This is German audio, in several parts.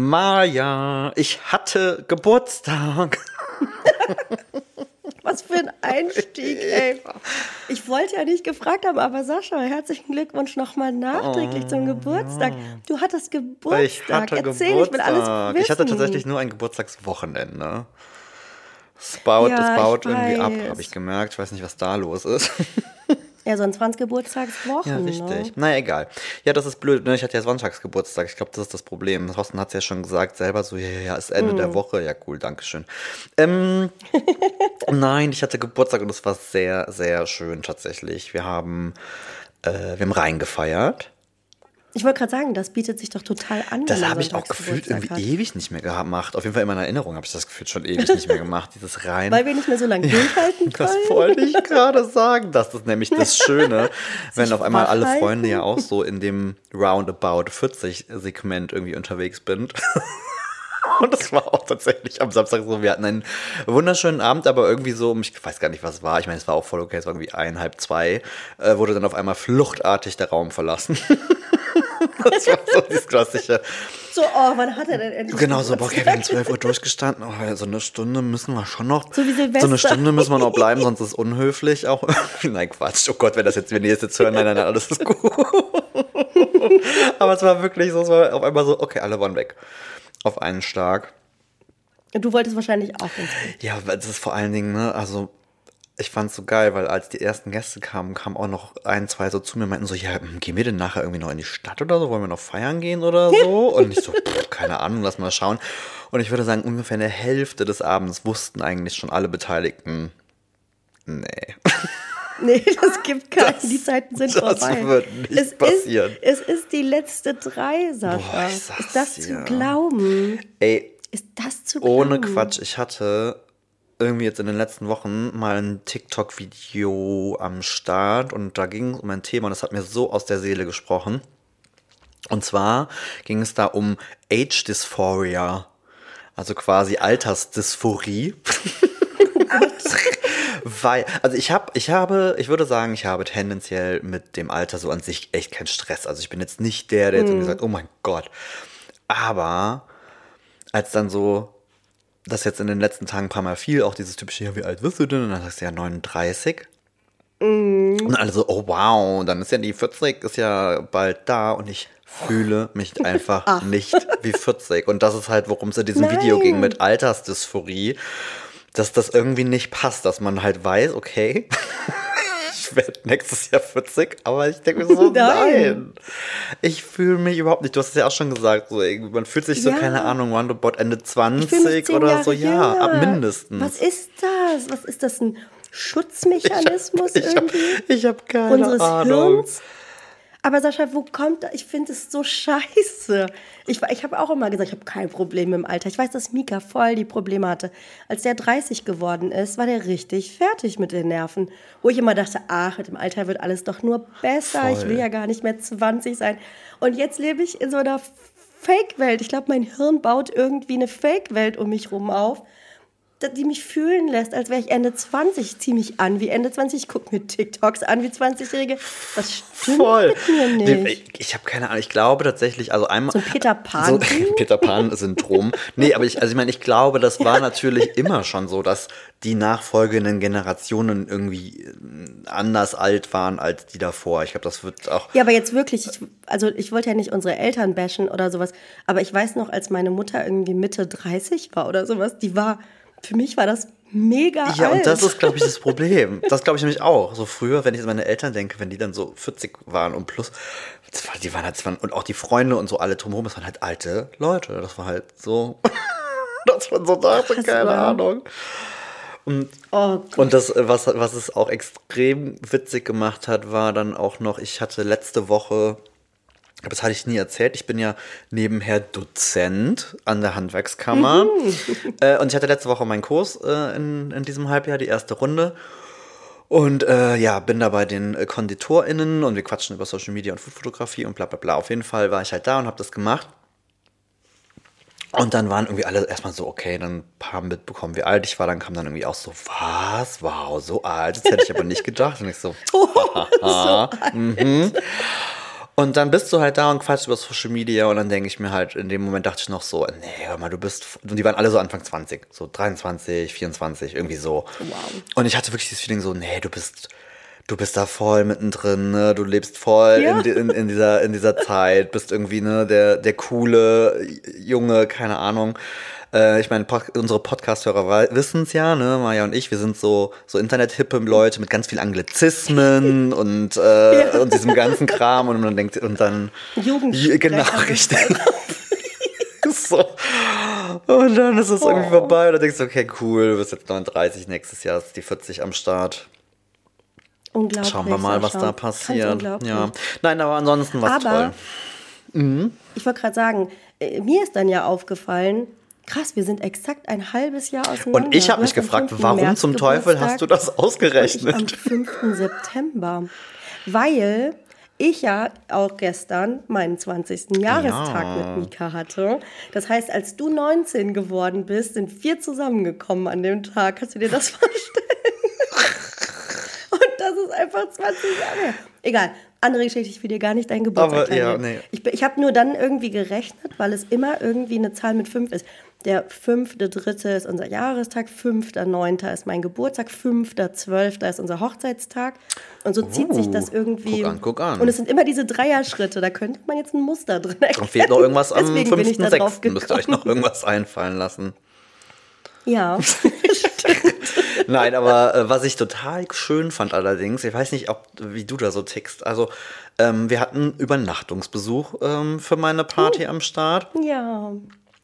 Maja, ich hatte Geburtstag. Was für ein Einstieg, ey. Ich wollte ja nicht gefragt haben, aber Sascha, herzlichen Glückwunsch nochmal nachträglich zum Geburtstag. Du hattest Geburtstag. Ich hatte Erzähl, Geburtstag. ich will alles wissen. Ich hatte tatsächlich nur ein Geburtstagswochenende. Es baut, Ja, es baut irgendwie ab, habe ich gemerkt. Ich weiß nicht, was da los ist. Ja, sonst waren es Geburtstagswochen. Ja, Ne? richtig. Naja, egal. Ja, das ist blöd. Ne? Ich hatte ja Sonntagsgeburtstag. Ich glaube, das ist das Problem. Thorsten hat es ja schon gesagt selber so, ja, ja, ja, ist Ende Mhm. der Woche. Ja, cool, Dankeschön. Ähm, nein, ich hatte Geburtstag und es war sehr, sehr schön tatsächlich. Wir haben, äh, wir haben reingefeiert. Ich wollte gerade sagen, das bietet sich doch total an. Das habe ich auch gefühlt irgendwie ewig nicht mehr gemacht. Auf jeden Fall in meiner Erinnerung habe ich das gefühlt schon ewig nicht mehr gemacht. Dieses rein. hat. Weil wir nicht mehr so lange durchhalten Das können. wollte ich gerade sagen. Das ist nämlich das Schöne, wenn auf einmal alle Freunde ja auch so in dem Roundabout 40 Segment irgendwie unterwegs sind. Und das war auch tatsächlich am Samstag so. Wir hatten einen wunderschönen Abend, aber irgendwie so, ich weiß gar nicht, was es war. Ich meine, es war auch voll okay, es war irgendwie eineinhalb, zwei, äh, wurde dann auf einmal fluchtartig der Raum verlassen. Das war so dieses klassische. So, oh, wann hat er denn endlich Genau, so, boah, okay, wir haben Geburtstag? 12 Uhr durchgestanden. Oh, so eine Stunde müssen wir schon noch. So wie Silvester. So eine Stunde müssen wir noch bleiben, sonst ist es unhöflich auch. nein, Quatsch. Oh Gott, wenn das jetzt, wenn die das jetzt hören, nein, nein, nein, alles ist gut. Aber es war wirklich so, es war auf einmal so, okay, alle waren weg. Auf einen Schlag. Du wolltest wahrscheinlich auch ins Bett. Ja, das ist vor allen Dingen, ne, also ich fand's so geil, weil als die ersten Gäste kamen, kamen auch noch ein, zwei so zu mir und meinten so, ja, hm, gehen wir denn nachher irgendwie noch in die Stadt oder so? Wollen wir noch feiern gehen oder so? Und ich so, pff, keine Ahnung, lass mal schauen. Und ich würde sagen, ungefähr eine Hälfte des Abends wussten eigentlich schon alle Beteiligten, nee. Nee, das gibt keinen. die Zeiten sind das vorbei. wird nicht es passieren. Ist, es ist die letzte drei, Sascha. Boah, ist das dir. zu glauben? Ey, Ist das zu glauben? ohne Quatsch, ich hatte irgendwie jetzt in den letzten Wochen mal ein TikTok-Video am Start und da ging es um ein Thema und das hat mir so aus der Seele gesprochen. Und zwar ging es da um Age Dysphoria, also quasi Altersdysphorie. Weil, also ich habe, ich habe, ich würde sagen, ich habe tendenziell mit dem Alter so an sich echt keinen Stress. Also ich bin jetzt nicht der, der jetzt irgendwie sagt, oh mein Gott. Aber als dann so, das jetzt in den letzten Tagen ein paar Mal fiel, auch dieses typische, ja, wie alt wirst du denn? Und dann sagst du ja 39. Und alle so, oh wow, dann ist ja die 40, ist ja bald da und ich fühle mich einfach nicht wie 40. Und das ist halt, worum es in diesem Video Nein. ging mit Altersdysphorie, dass das irgendwie nicht passt, dass man halt weiß, okay, ich werde nächstes Jahr 40, aber ich denke mir so, Nein. nein. Ich fühle mich überhaupt nicht. Du hast es ja auch schon gesagt, so, man fühlt sich so, Ja. keine Ahnung, roundabout Ende Ich fühle mich 20 zehn oder Jahre so, ja, ab mindestens. Was ist das? Was ist das? Ein Schutzmechanismus ich habe irgendwie? ich hab keine unseres Ahnung. Hirns? Aber Sascha, wo kommt das? Ich finde es so scheiße. Ich, ich habe auch immer gesagt, ich habe kein Problem im Alter. Ich weiß, dass Mika voll die Probleme hatte. Als der 30 geworden ist, war der richtig fertig mit den Nerven. Wo ich immer dachte, ach, mit dem Alter wird alles doch nur besser. Ich Voll. will ja gar nicht mehr 20 sein. Und jetzt lebe ich in so einer Fake-Welt. Ich glaube, mein Hirn baut irgendwie eine Fake-Welt um mich rum auf die mich fühlen lässt, als wäre ich Ende 20. Ich ziehe mich an wie Ende 20. Ich gucke mir TikToks an wie 20-Jährige. Das stimmt Voll. mit mir nicht. Ich, ich habe keine Ahnung. Ich glaube tatsächlich, also einmal. So ein Peter Pan. So, Peter Pan-Syndrom. nee, aber ich, also ich meine, ich glaube, das war natürlich immer schon so, dass die nachfolgenden Generationen irgendwie äh, anders alt waren als die davor. Ich glaube, das wird auch. Ja, aber jetzt wirklich, ich, also ich wollte ja nicht unsere Eltern bashen oder sowas, aber ich weiß noch, als meine Mutter irgendwie Mitte 30 war oder sowas, die war, für mich war das mega Ja, alt. und das ist, glaube ich, das Problem. Das glaube ich nämlich auch. So früher, wenn ich an meine Eltern denke, wenn die dann so 40 waren und plus, das war, die waren halt, das waren, und auch die Freunde und so alle drumherum, das waren halt alte Leute. Das war halt so, dass man so dachte, Krass, keine oder? Ahnung. Und, Oh und das, was, was es auch extrem witzig gemacht hat, war dann auch noch, ich hatte letzte Woche, aber das hatte ich nie erzählt, ich bin ja nebenher Dozent an der Handwerkskammer. äh, und ich hatte letzte Woche meinen Kurs äh, in, in diesem Halbjahr, die erste Runde. Und äh, ja, bin da bei den äh, KonditorInnen und wir quatschen über Social Media und Foodfotografie und bla bla bla. Auf jeden Fall war ich halt da und habe das gemacht. Und dann waren irgendwie alle erstmal so, okay, dann haben mitbekommen, wie alt ich war. Dann kam dann irgendwie auch so, was? Wow, so alt. Das hätte ich aber nicht gedacht. Und ich so, Oh, haha. mhm. Und dann bist du halt da und quatschst über Social Media und dann denke ich mir halt, in dem Moment dachte ich noch so, nee, hör mal, du bist, und die waren alle so Anfang 20, so 23, 24, irgendwie so. Wow. Und ich hatte wirklich das Feeling so, nee, du bist, du bist da voll mittendrin, ne? du lebst voll Ja. in, in, in, dieser, in dieser Zeit, bist irgendwie ne, der, der coole Junge, keine Ahnung. Äh, ich meine, Pod unsere Podcast-Hörer wissen es ja, ne? Maja und ich, wir sind so, so Internet-hippe Leute mit ganz viel Anglizismen und, äh, und diesem ganzen Kram und man denkt, und dann. Jugendsprecher Genau, richtig. so. Und dann ist es irgendwie Oh. vorbei und dann denkst du, okay, cool, du bist jetzt 39, nächstes Jahr ist die 40 am Start. Unglaublich. Schauen wir mal, was da passiert. unglaublich. Ja. Nein, aber ansonsten war es Aber toll. ich wollte gerade sagen, äh, mir ist dann ja aufgefallen, krass, wir sind exakt ein halbes Jahr auseinander. Und ich habe mich gefragt, 5. warum März zum Teufel hast du das ausgerechnet? am 5. September. Weil ich ja auch gestern meinen 20. Jahrestag Ja. mit Mika hatte. Das heißt, als du 19 geworden bist, sind wir zusammengekommen an dem Tag. Kannst du dir das vorstellen? Und das ist einfach 20 Jahre her. Egal, andere Geschichte, ich will dir gar nicht deinen Geburtstag Aber, ja, nee. Ich, ich habe nur dann irgendwie gerechnet, weil es immer irgendwie eine Zahl mit 5 ist. Der fünfte, dritte ist unser Jahrestag, fünfter, neunter ist mein Geburtstag, fünfter, zwölfter ist unser Hochzeitstag. Und so zieht sich das irgendwie. Oh, guck an, guck an. Und es sind immer diese Dreierschritte, da könnte man jetzt ein Muster drin erkennen. Dann fehlt noch irgendwas am Deswegen drauf 5.6. Müsst ihr euch noch irgendwas einfallen lassen. Ja, Nein, aber äh, was ich total schön fand allerdings, ich weiß nicht, ob, wie du da so tickst. Also, ähm, wir hatten Übernachtungsbesuch ähm, für meine Party am Start. ja.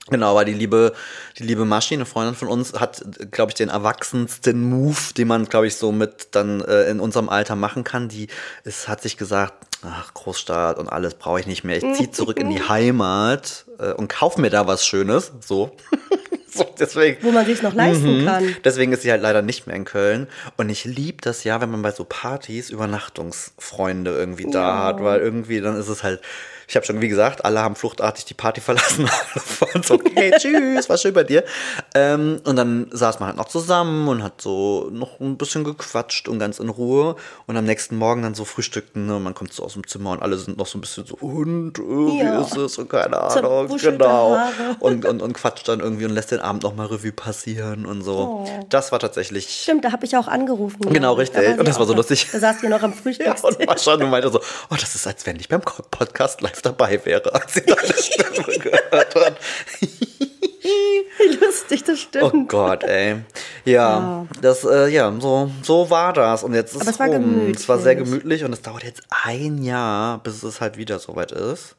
Genau, aber die liebe, die liebe Maschi, eine Freundin von uns, hat, glaube ich, den erwachsensten Move, den man, glaube ich, so mit dann äh, in unserem Alter machen kann. Die ist, hat sich gesagt, ach, Großstadt und alles brauche ich nicht mehr. Ich ziehe zurück in die Heimat äh, und kauf mir da was Schönes. So. so deswegen. Wo man sich noch leisten Mhm. kann. Deswegen ist sie halt leider nicht mehr in Köln. Und ich liebe das ja, wenn man bei so Partys Übernachtungsfreunde irgendwie da Ja. hat, weil irgendwie dann ist es halt. Ich habe schon, wie gesagt, alle haben fluchtartig die Party verlassen. So, okay, tschüss, war schön bei dir. Ähm, und dann saß man halt noch zusammen und hat so noch ein bisschen gequatscht und ganz in Ruhe. Und am nächsten Morgen dann so frühstückten. Ne? und Man kommt so aus dem Zimmer und alle sind noch so ein bisschen so, und äh, wie Ja. ist es? Und keine Ahnung, genau. Und, und, und quatscht dann irgendwie und lässt den Abend nochmal Revue passieren und so. Das war tatsächlich. Stimmt, da habe ich auch angerufen. Genau, glaub ich. Da richtig. sie Und das war so noch. lustig. Da saß ihr noch am Ja, Frühstückstisch. und Mascha und meinte so, oh, das ist, als wenn ich beim Podcast live dabei wäre, als sie deine Stimme gehört hat. Wie lustig, das stimmt. Oh Gott, ey. Ja, das, äh, ja, so, so war das. Und jetzt ist Aber es war rum. gemütlich. Es war sehr gemütlich und es dauert jetzt ein Jahr, bis es halt wieder soweit ist.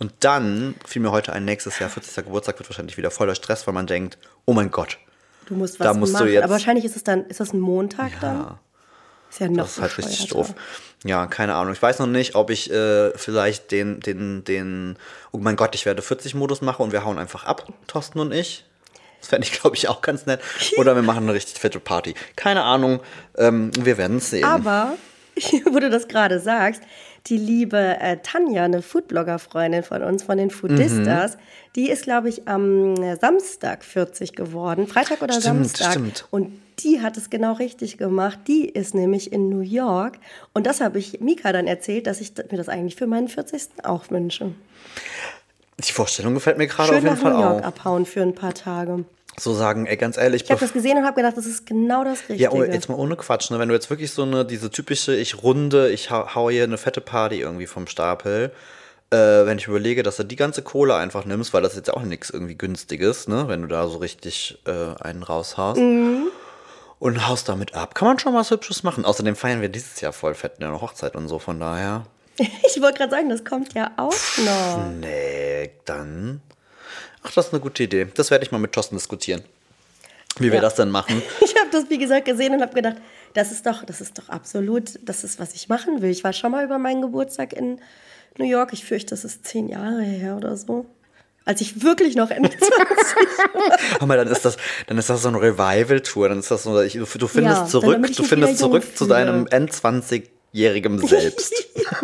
Und dann fiel mir heute ein, nächstes Jahr, 40. Geburtstag, wird wahrscheinlich wieder voller Stress, weil man denkt, oh mein Gott, Du musst Da was musst du machen. jetzt- Aber wahrscheinlich ist es dann, ist das ein Montag dann? Ist ja noch Das ist halt richtig doof. Ja, keine Ahnung. Ich weiß noch nicht, ob ich äh, vielleicht den, den, den, oh mein Gott, ich werde 40-Modus mache und wir hauen einfach ab, Thorsten und ich. Das fände ich, glaube ich, auch ganz nett. Oder wir machen eine richtig fette Party. Keine Ahnung. Ähm, wir werden es sehen. Aber, wo du das gerade sagst, die liebe äh, Tanja, eine Foodblogger-Freundin von uns, von den Foodistas, Mhm. die ist, glaube ich, am äh, Samstag 40 geworden. Freitag oder Stimmt, Samstag. stimmt. Und die hat es genau richtig gemacht. Die ist nämlich in New York. Und das habe ich Mika dann erzählt, dass ich mir das eigentlich für meinen 40. auch wünsche. Die Vorstellung gefällt mir gerade Schön auf jeden nach Fall New York auch. abhauen für ein paar Tage. So sagen, ey, ganz ehrlich, Ich habe das gesehen und habe gedacht, das ist genau das Richtige. ja, jetzt mal ohne Quatsch, ne? wenn du jetzt wirklich so eine, diese typische, ich runde, ich hau, hau hier eine fette Party irgendwie vom Stapel, äh, wenn ich überlege, dass du die ganze Kohle einfach nimmst, weil das jetzt auch nichts irgendwie günstiges, ne? wenn du da so richtig äh, einen raushaust. Mhm. Und haust damit ab. Kann man schon was Hübsches machen. Außerdem feiern wir dieses Jahr voll fett eine Hochzeit und so, von daher. Ich wollte gerade sagen, das kommt ja auch noch. Nee, dann. Ach, das ist eine gute Idee. Das werde ich mal mit Thorsten diskutieren. Wie wir Ja. das denn machen. Ich habe das, wie gesagt, gesehen und habe gedacht, das ist doch, das ist doch absolut, das ist, was ich machen will. Ich war schon mal über meinen Geburtstag in New York. Ich fürchte, das ist zehn Jahre her oder so. Als ich wirklich noch Ende 20 Aber dann ist das, dann ist das so eine Revival-Tour. Dann ist das so, ich, du, findest Ja, zurück, du findest zurück zu deinem End-20-jährigen Selbst.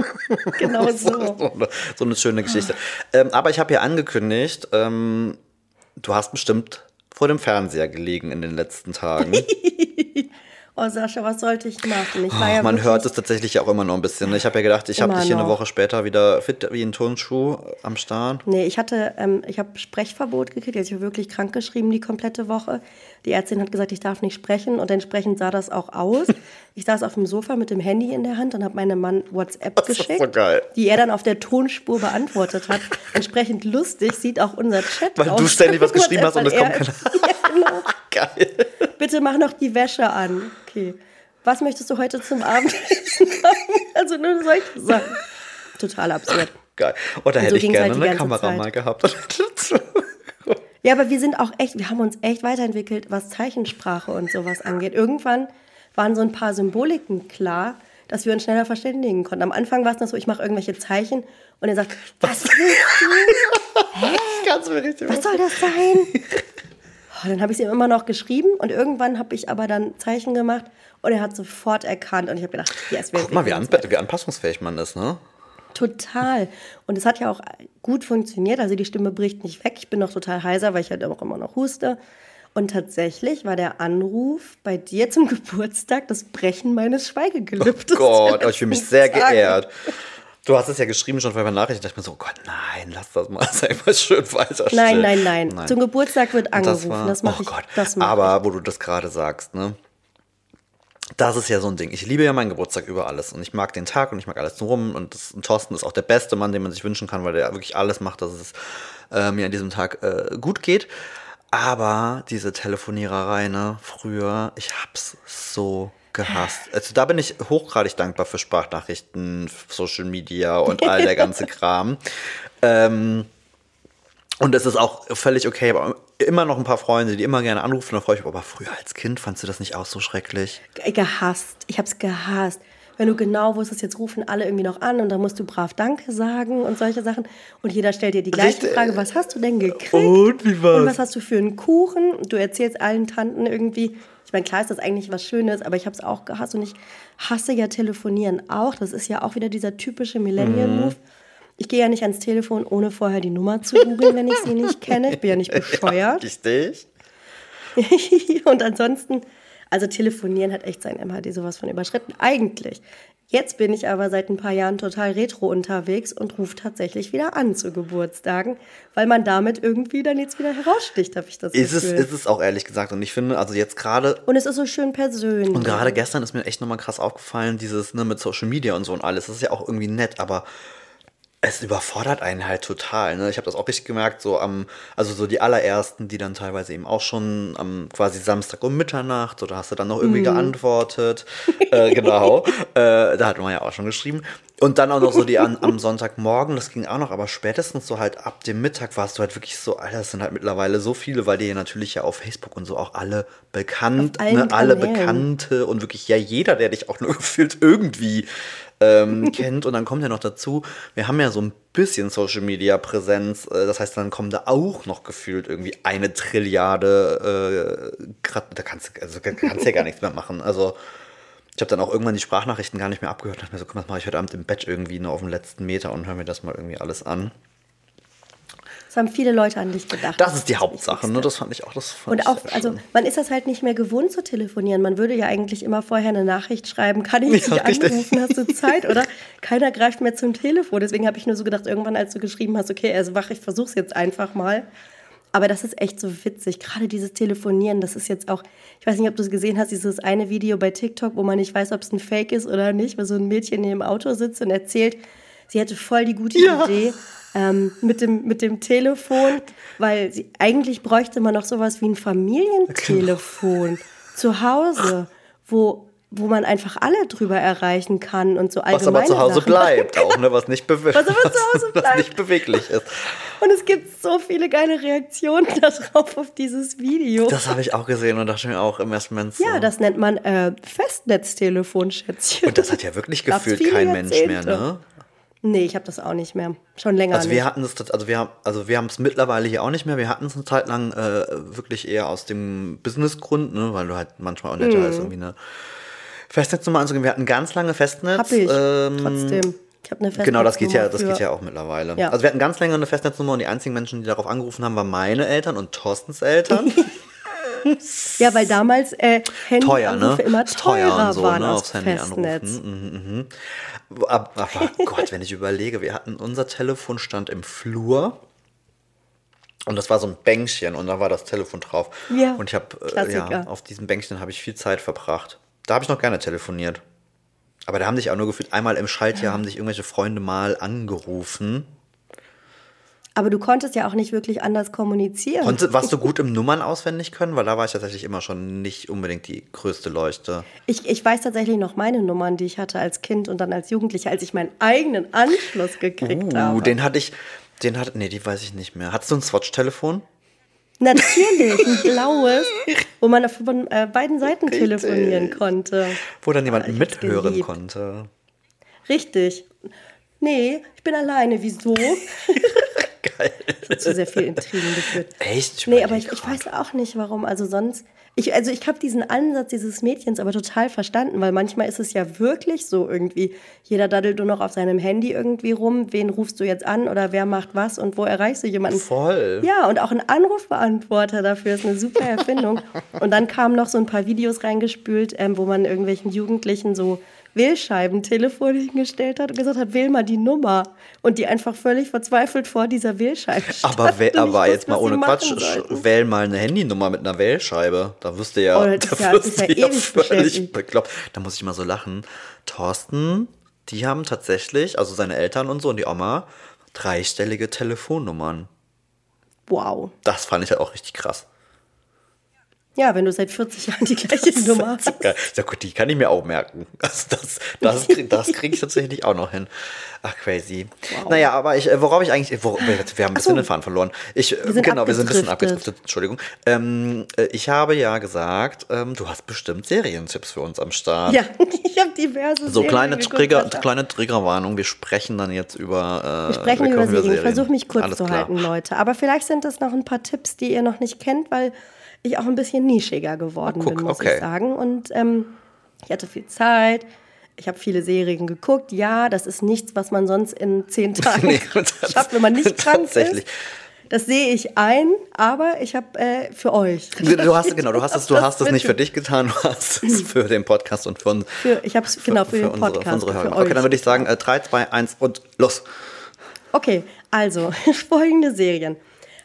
genau so, so. so, eine, schöne Geschichte. Ähm, aber ich habe ja angekündigt, ähm, du hast bestimmt vor dem Fernseher gelegen in den letzten Tagen. Oh Sascha, was sollte ich machen? Ich war ja Man hört es tatsächlich auch immer noch ein bisschen. ne? Ich habe ja gedacht, ich habe dich hier eine. Woche später wieder fit wie ein Turnschuh am Start. Nee, ich hatte, ähm, ich habe Sprechverbot gekriegt. Also ich war wirklich krank geschrieben die komplette Woche. Die Ärztin hat gesagt, ich darf nicht sprechen und entsprechend sah das auch aus. Ich saß auf dem Sofa mit dem Handy in der Hand und habe meinem Mann WhatsApp Das geschickt, so geil. die er dann auf der Tonspur beantwortet hat. Entsprechend lustig sieht auch unser Chat Weil aus. du ständig was geschrieben hast und es kommt weil er- ja, genau. Geil. Bitte mach noch die Wäsche an. Okay. Was möchtest du heute zum Abendessen haben? Also nur solche Sachen. Total absurd. Geil. Und da Und hätte so ich gerne halt eine Kamera Zeit. mal gehabt. Ja, aber wir sind auch echt, wir haben uns echt weiterentwickelt, was Zeichensprache und sowas angeht. Irgendwann waren so ein paar Symboliken klar, dass wir uns schneller verständigen konnten. Am Anfang war es noch so, ich mache irgendwelche Zeichen und er sagt, was willst du? Richtig Was soll das sein? Oh, dann habe ich es ihm immer noch geschrieben und irgendwann habe ich aber dann Zeichen gemacht und er hat sofort erkannt und ich habe gedacht, yes, wir Guck mal, wie, an, wie anpassungsfähig man ist, ne? Total. Und es hat ja auch gut funktioniert. Also die Stimme bricht nicht weg. Ich bin noch total heiser, weil ich halt auch immer noch huste. Und tatsächlich war der Anruf bei dir zum Geburtstag das Brechen meines Schweigegelübdes. Gott, der oh, ich fühle mich sehr geehrt. Du hast es ja geschrieben schon vor der Nachricht. Ich dachte mir so, oh Gott, nein, lass das mal. Mal schön weiter Nein, still. nein, nein, Zum Geburtstag wird Und angerufen. Das, war- mache oh ich. Gott. Das Aber wo du das gerade sagst, ne? Das ist ja so ein Ding. Ich liebe ja meinen Geburtstag über alles. Und ich mag den Tag und ich mag alles drumherum. Und, das, und Thorsten ist auch der beste Mann, den man sich wünschen kann, weil der wirklich alles macht, dass es äh, mir an diesem Tag äh, gut geht. Aber diese Telefoniererei, ne, früher, ich hab's so gehasst. Also da bin ich hochgradig dankbar für Sprachnachrichten, Social Media und all der ganze Kram. Ähm, und es ist auch völlig okay, aber immer noch ein paar Freunde, die immer gerne anrufen, da freue ich mich. Aber früher als Kind fandst du das nicht auch so schrecklich? Ge- Gehasst. Ich habe es gehasst. Wenn du genau wusstest, jetzt rufen alle irgendwie noch an und dann musst du brav Danke sagen und solche Sachen. Und jeder stellt dir die gleiche Richtig. Frage, was hast du denn gekriegt? Und wie war's? Und was hast du für einen Kuchen? Du erzählst allen Tanten irgendwie. Ich meine, klar ist das eigentlich was Schönes, aber ich habe es auch gehasst und ich hasse ja Telefonieren auch. Das ist ja auch wieder dieser typische Millennial-Move. Ich gehe ja nicht ans Telefon, ohne vorher die Nummer zu googeln, wenn ich sie nicht kenne. Ich bin ja nicht bescheuert. Richtig? und ansonsten, also telefonieren hat echt sein MHD sowas von überschritten. Eigentlich. Jetzt bin ich aber seit ein paar Jahren total retro unterwegs und rufe tatsächlich wieder an zu Geburtstagen, weil man damit irgendwie dann jetzt wieder heraussticht, habe ich das Ist es, Gefühl. ist es auch ehrlich gesagt. Und ich finde, also jetzt gerade und es ist so schön persönlich. Und gerade gestern ist mir echt nochmal krass aufgefallen, dieses ne, mit Social Media und so und alles. Das ist ja auch irgendwie nett, aber es überfordert einen halt total. Ne? Ich habe das auch richtig gemerkt, so am, also so die allerersten, die dann teilweise eben auch schon am quasi Samstag um Mitternacht, oder hast du dann noch irgendwie geantwortet. äh, genau. äh, da hat man ja auch schon geschrieben. Und dann auch noch so die an, am Sonntagmorgen, das ging auch noch, aber spätestens so halt ab dem Mittag warst du halt wirklich so, Alter, das sind halt mittlerweile so viele, weil die ja natürlich ja auf Facebook und so auch alle bekannt, ne, alle Kanälen. bekannt Bekannte und wirklich ja jeder, der dich auch nur gefühlt irgendwie ähm, kennt. Und dann kommt ja noch dazu, wir haben ja so ein bisschen Social Media Präsenz. Äh, das heißt, dann kommen da auch noch gefühlt irgendwie eine Trilliarde. Äh, da kannst du also, kannst ja gar nichts mehr machen. Also ich habe dann auch irgendwann die Sprachnachrichten gar nicht mehr abgehört. Und dachte mir so, mal, das mache ich heute Abend im Bett irgendwie nur auf dem letzten Meter und höre mir das mal irgendwie alles an. Es haben viele Leute an dich gedacht. Das ist die Hauptsache, ne? Das fand ich auch. Das Und auch, also man ist das halt nicht mehr gewohnt zu telefonieren. Man würde ja eigentlich immer vorher eine Nachricht schreiben, kann ich Ja, dich richtig. anrufen, hast du Zeit? Oder keiner greift mehr zum Telefon. Deswegen habe ich nur so gedacht, irgendwann, als du geschrieben hast, okay, also wach, ich versuch's jetzt einfach mal. Aber das ist echt so witzig. Gerade dieses Telefonieren, das ist jetzt auch, ich weiß nicht, ob du es gesehen hast, dieses eine Video bei TikTok, wo man nicht weiß, ob es ein Fake ist oder nicht, wo so ein Mädchen neben dem Auto sitzt und erzählt, sie hätte voll die gute Ja. Idee ähm, mit, dem, mit dem Telefon, weil sie, eigentlich bräuchte man noch sowas wie ein Familientelefon zu Hause, wo, wo man einfach alle drüber erreichen kann und so Was allgemeine aber zu Hause Sachen. bleibt auch, ne? Was nicht, Was was bleibt. nicht beweglich ist. Und es gibt so viele geile Reaktionen darauf auf dieses Video. Das habe ich auch gesehen und dachte mir auch im ersten Moment so. ja, das nennt man äh, Festnetztelefon, Schätzchen. Und das hat ja wirklich gefühlt kein Mensch mehr, ne? Nee, ich habe das auch nicht mehr. Schon länger Also wir hatten es, also wir haben, also wir haben es mittlerweile hier auch nicht mehr. Wir hatten es eine Zeit lang äh, wirklich eher aus dem Businessgrund, ne, weil du halt manchmal auch netter ist, irgendwie eine Festnetznummer anzugeben. Wir hatten ganz lange Festnetz. Hab ich, ähm, trotzdem. Ich habe eine Festnetznummer Genau, das geht ja, das für- geht ja auch mittlerweile. Ja. Also wir hatten ganz länger eine Festnetznummer und die einzigen Menschen, die darauf angerufen haben, waren meine Eltern und Thorstens Eltern. Ja, weil damals äh, Teuer, ne? Immer teurer und so, waren ne? Aufs Handy Festnetz. anrufen. Mhm, Aber, aber Gott, wenn ich überlege, wir hatten unser Telefon stand im Flur. Und das war so ein Bänkchen und da war das Telefon drauf. Ja, und ich habe äh, ja, auf diesem Bänkchen habe ich viel Zeit verbracht. Da habe ich noch gerne telefoniert. Aber da haben dich auch nur gefühlt einmal im Schaltjahr haben dich irgendwelche Freunde mal angerufen. Aber du konntest ja auch nicht wirklich anders kommunizieren. Konnte, warst du gut im Nummern auswendig können? Weil da war ich tatsächlich immer schon nicht unbedingt die größte Leuchte. Ich, ich weiß tatsächlich noch meine Nummern, die ich hatte als Kind und dann als Jugendliche, als ich meinen eigenen Anschluss gekriegt Uh, habe. den hatte ich, den hatte, nee, die weiß ich nicht mehr. Hattest du ein Swatch-Telefon? Natürlich, ein blaues, wo man auf von äh, beiden Seiten telefonieren konnte. Wo dann jemand mithören konnte. Richtig. Nee, ich bin alleine. Wieso? Geil. Hat zu sehr viel Intrigen geführt. Echt? Ich Nee, aber ich, ich weiß auch nicht, warum. Also sonst. Ich, also ich habe diesen Ansatz dieses Mädchens aber total verstanden, weil manchmal ist es ja wirklich so irgendwie, jeder daddelt nur noch auf seinem Handy irgendwie rum, wen rufst du jetzt an oder wer macht was und wo erreichst du jemanden? Voll. Ja, und auch ein Anrufbeantworter dafür ist eine super Erfindung. und dann kamen noch so ein paar Videos reingespült, ähm, wo man irgendwelchen Jugendlichen so Wählscheibentelefone hingestellt hat und gesagt hat, wähl mal die Nummer. Und die einfach völlig verzweifelt vor dieser Wählscheibe Aber, standen wä- und aber nicht jetzt mal ohne Quatsch, sollten. wähl mal eine Handynummer mit einer Wählscheibe. Da wirst du ja, Oh, da ja- wirst ja ja ewig völlig bekloppt. Da muss ich mal so lachen. Thorsten, die haben tatsächlich, also seine Eltern und so und die Oma, dreistellige Telefonnummern. Wow. Das fand ich halt auch richtig krass. Ja, wenn du seit 40 Jahren die gleiche Nummer hast. Ja gut, die kann ich mir auch merken. Also das, das, das kriege ich tatsächlich auch noch hin. Ach, crazy. Naja, aber ich, äh, worauf ich eigentlich, wo, wir haben ein bisschen so. den Faden verloren. Ich, sind genau, wir sind ein bisschen abgedriftet. Entschuldigung. Ähm, äh, ich habe ja gesagt, ähm, du hast bestimmt Serientipps für uns am Start. Ja, ich habe diverse So kleine, Trigger, kleine Triggerwarnung. Wir sprechen dann jetzt über. Äh, Wir sprechen wir über kommen Serien. Ich versuche mich kurz Alles zu klar. halten, Leute. Aber vielleicht sind das noch ein paar Tipps, die ihr noch nicht kennt, weil ich auch ein bisschen nischiger geworden guck, bin, muss okay. ich sagen. Und ähm, ich hatte viel Zeit. Ich habe viele Serien geguckt. Ja, das ist nichts, was man sonst in zehn Tagen Nee, schafft, wenn man nicht krank tatsächlich. ist. Das sehe ich ein, aber ich habe äh, für euch. Du hast, genau, du hast es, du Das hast es nicht für dich getan, du hast es für den Podcast und für, Für, ich habe es genau für, den unsere, Podcast. für unsere Hörer. für. Okay, euch. dann würde ich sagen, äh, 3, 2, 1 und los. Okay, also folgende Serien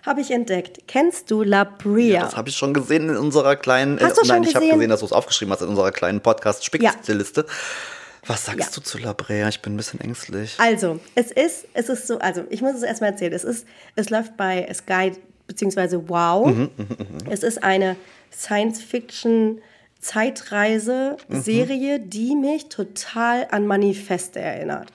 habe ich entdeckt. Kennst du La Brea? Das habe ich schon gesehen in unserer kleinen. Hast du nein, schon ich habe gesehen? dass du es aufgeschrieben hast in unserer kleinen Podcast-Spickziste. Was sagst Ja. du zu Labrea? Ich bin ein bisschen ängstlich. Also, es ist, es ist so, also ich muss es erstmal erzählen. Es ist, es läuft bei Sky beziehungsweise Wow. Mhm, es ist eine Science-Fiction Zeitreise-Serie, die mich total an Manifeste erinnert.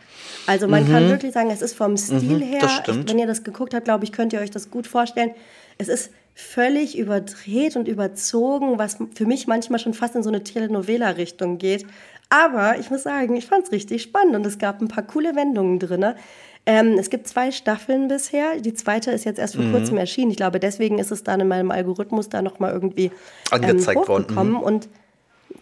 Also man kann wirklich sagen, es ist vom Stil her, Mhm. das stimmt. wenn ihr das geguckt habt, glaube ich, könnt ihr euch das gut vorstellen. Es ist völlig überdreht und überzogen, was für mich manchmal schon fast in so eine Telenovela-Richtung geht. Aber ich muss sagen, ich fand es richtig spannend und es gab ein paar coole Wendungen drin. Ähm, es gibt zwei Staffeln bisher. Die zweite ist jetzt erst Mhm. vor kurzem erschienen. Ich glaube, deswegen ist es dann in meinem Algorithmus da nochmal irgendwie Angezeigt ähm, worden, hochgekommen. Und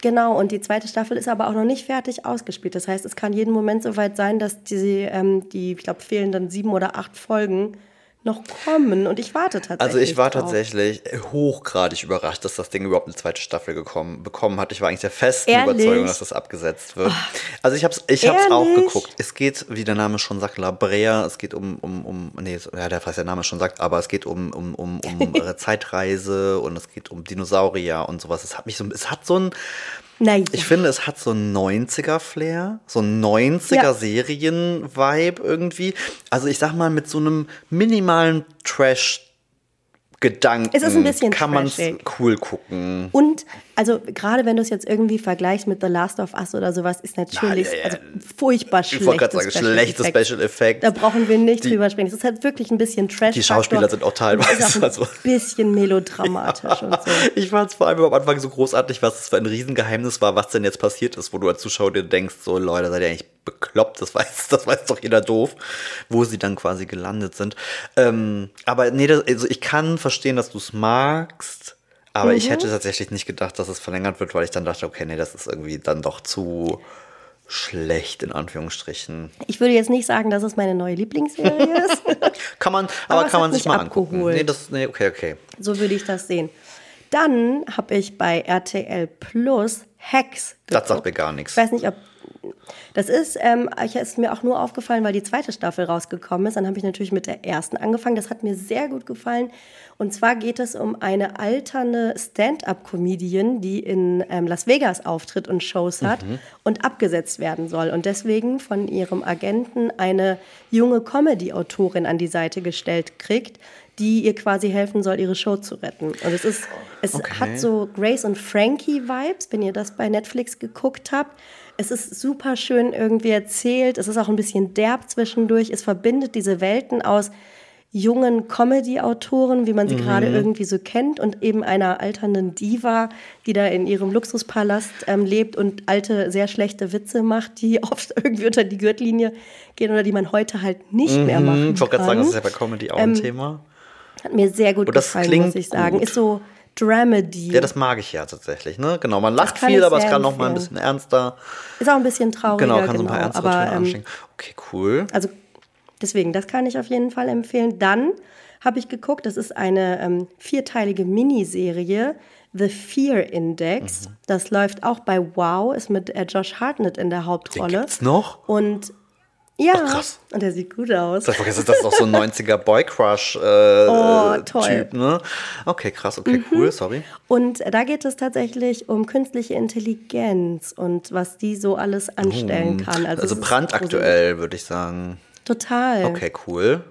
Genau, und die zweite Staffel ist aber auch noch nicht fertig ausgespielt. Das heißt, es kann jeden Moment soweit sein, dass die, ähm, die ich glaube, fehlen dann sieben oder acht Folgen noch kommen. Und ich warte tatsächlich. Also ich war drauf. tatsächlich hochgradig überrascht, dass das Ding überhaupt eine zweite Staffel gekommen, bekommen hat. Ich war eigentlich der festen Ehrlich? Überzeugung, dass das abgesetzt wird. Also ich habe es ich hab's auch geguckt. Es geht, wie der Name schon sagt, La Brea. Es geht um, um, um nee, ja, der, was der Name schon sagt, aber es geht um, um, um, um Zeitreise und es geht um Dinosaurier und sowas. Es hat mich so, es hat so ein, Naja. ich finde, es hat so einen 90er-Flair, so einen 90er-Serien-Vibe irgendwie. Also ich sag mal, mit so einem minimalen Trash- Gedanken Es ist ein bisschen kann man cool gucken. Und also gerade wenn du es jetzt irgendwie vergleichst mit The Last of Us oder sowas, ist natürlich Ah, ja, ja. Also furchtbar Ich wollte gerade sagen, Special schlechte Effects. Special Effects. Da brauchen wir nicht Die- drüber sprechen. Es ist halt wirklich ein bisschen Trash. Die Schauspieler sind auch teilweise auch ein also- bisschen melodramatisch und so. Ich fand es vor allem am Anfang so großartig, was es für ein Riesengeheimnis war, was denn jetzt passiert ist, wo du als Zuschauer dir denkst, so Leute, seid ihr eigentlich bekloppt, das weiß, das weiß doch jeder doof, wo sie dann quasi gelandet sind. Ähm, aber nee, das, also ich kann verstehen, dass du es magst, aber Mhm. ich hätte tatsächlich nicht gedacht, dass es verlängert wird, weil ich dann dachte, okay, nee, das ist irgendwie dann doch zu schlecht, in Anführungsstrichen. Ich würde jetzt nicht sagen, dass es meine neue Lieblingsserie ist. Kann man, aber, es kann man sich mal angucken. abgeholt. Nee, das, nee, okay, okay. So würde ich das sehen. Dann habe ich bei RTL Plus Hacks Das sagt mir gar nichts. Ich weiß nicht, ob. Das ist, ähm, ich, ist mir auch nur aufgefallen, weil die zweite Staffel rausgekommen ist. Dann habe ich natürlich mit der ersten angefangen. Das hat mir sehr gut gefallen. Und zwar geht es um eine alternde Stand-up-Comedian, die in ähm, Las Vegas auftritt und Shows hat und abgesetzt werden soll. Und deswegen von ihrem Agenten eine junge Comedy-Autorin an die Seite gestellt kriegt, die ihr quasi helfen soll, ihre Show zu retten. Und es ist, es Okay. hat so Grace und Frankie Vibes, wenn ihr das bei Netflix geguckt habt. Es ist super schön irgendwie erzählt. Es ist auch ein bisschen derb zwischendurch. Es verbindet diese Welten aus jungen Comedy-Autoren, wie man sie gerade irgendwie so kennt, und eben einer alternden Diva, die da in ihrem Luxuspalast ähm, lebt und alte, sehr schlechte Witze macht, die oft irgendwie unter die Gürtellinie gehen oder die man heute halt nicht mehr machen Hm, ich wollte gerade sagen, das ist ja bei Comedy auch ein Thema. Hat mir sehr gut gefallen, muss ich sagen. gut. Ist so Dramedy. Ja, das mag ich ja tatsächlich, ne? Genau, man lacht viel, aber es kann auch mal ein bisschen ernster. ist auch ein bisschen trauriger, Genau, kann so ein genau. paar ernstere aber Töne ähm, anstecken. Okay, cool. also deswegen, das kann ich auf jeden Fall empfehlen. Dann habe ich geguckt, das ist eine ähm, vierteilige Miniserie, The Fear Index. Mhm. Das läuft auch bei Wow, ist mit äh, Josh Hartnett in der Den Hauptrolle. gibt's noch? Und ja, krass. und der sieht gut aus. Das, das ist doch so ein 90er Boy-Crush-Typ, äh, Oh, toll. Mhm. Typ, ne? Okay, krass, okay, cool, sorry. Und da geht es tatsächlich um künstliche Intelligenz und was die so alles anstellen kann. Also, Also brandaktuell, würde ich sagen. Total. Okay, cool.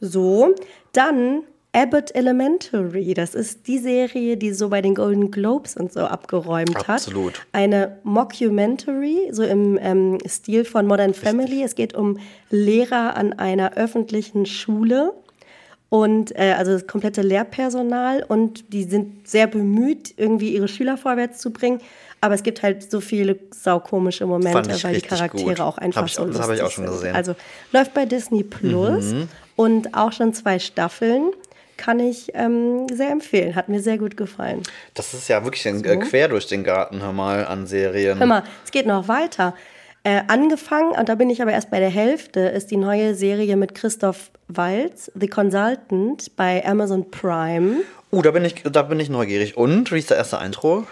So, dann Abbott Elementary. Das ist die Serie, die so bei den Golden Globes und so abgeräumt hat. Absolut. Eine Mockumentary, so im ähm, Stil von Modern Family. Es geht um Lehrer an einer öffentlichen Schule. Und äh, also das komplette Lehrpersonal und die sind sehr bemüht, irgendwie ihre Schüler vorwärts zu bringen. Aber es gibt halt so viele saukomische Momente, weil die Charaktere gut. auch einfach ich so auch- das habe ich auch lustig schon sind. gesehen. Mhm. Also läuft bei Disney Plus und auch schon zwei Staffeln. Kann ich ähm, sehr empfehlen. Hat mir sehr gut gefallen. Das ist ja wirklich ein, äh, quer durch den Garten, hör mal, an Serien. Hör mal, es geht noch weiter. Äh, angefangen, und da bin ich aber erst bei der Hälfte, ist die neue Serie mit Christoph Waltz, The Consultant, bei Amazon Prime. Uh, da bin ich, da bin ich neugierig. Und, wie ist der erste Eindruck?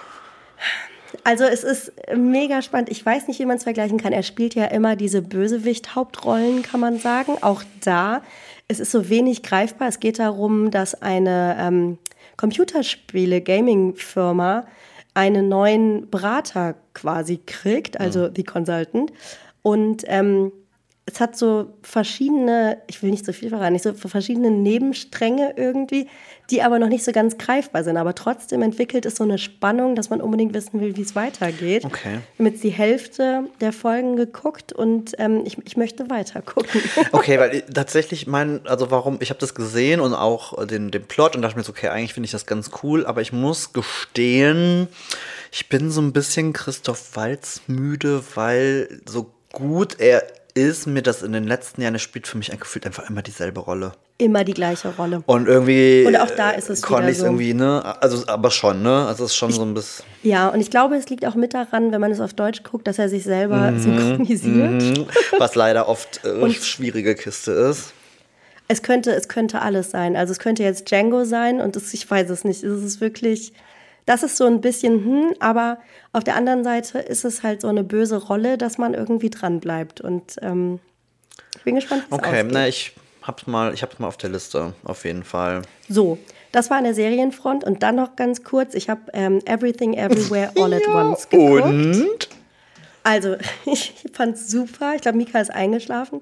Also es ist mega spannend. Ich weiß nicht, wie man es vergleichen kann. Er spielt ja immer diese Bösewicht-Hauptrollen, kann man sagen. Auch da, es ist so wenig greifbar. Es geht darum, dass eine ähm, Computerspiele-Gaming-Firma einen neuen Berater quasi kriegt, also The Consultant. Und ähm, es hat so verschiedene, ich will nicht so viel verraten, nicht so verschiedene Nebenstränge irgendwie, die aber noch nicht so ganz greifbar sind. Aber trotzdem entwickelt es so eine Spannung, dass man unbedingt wissen will, wie es weitergeht. Okay. Wir haben jetzt die Hälfte der Folgen geguckt und ähm, ich, ich möchte weiter gucken. Okay, weil ich- tatsächlich mein, also warum, ich habe das gesehen und auch den, den Plot und dachte mir so, okay, eigentlich finde ich das ganz cool, aber ich muss gestehen, ich bin so ein bisschen Christoph Waltz müde, weil so gut er ist, mir das in den letzten Jahren, er spielt für mich gefühlt einfach immer dieselbe Rolle. Immer die gleiche Rolle. Und irgendwie Und auch da ist es konnte ich es so. irgendwie, ne? Also, aber schon, ne? Also es ist schon so ein bisschen. Ja, und ich glaube, es liegt auch mit daran, wenn man es auf Deutsch guckt, dass er sich selber synchronisiert. Mhm. Was leider oft äh, schwierige Kiste ist. Es könnte, es könnte alles sein. Also es könnte jetzt Django sein und es, ich weiß es nicht. Es ist wirklich, das ist so ein bisschen, hm, aber auf der anderen Seite ist es halt so eine böse Rolle, dass man irgendwie dran bleibt. Und ähm, ich bin gespannt, es Okay, ausgeht. na, ich hab's mal, ich hab's mal auf der Liste, auf jeden Fall. So, das war an der Serienfront. Und dann noch ganz kurz, ich habe ähm, Everything Everywhere All at Once geguckt. Und? Also, ich fand es super. Ich glaube, Mika ist eingeschlafen.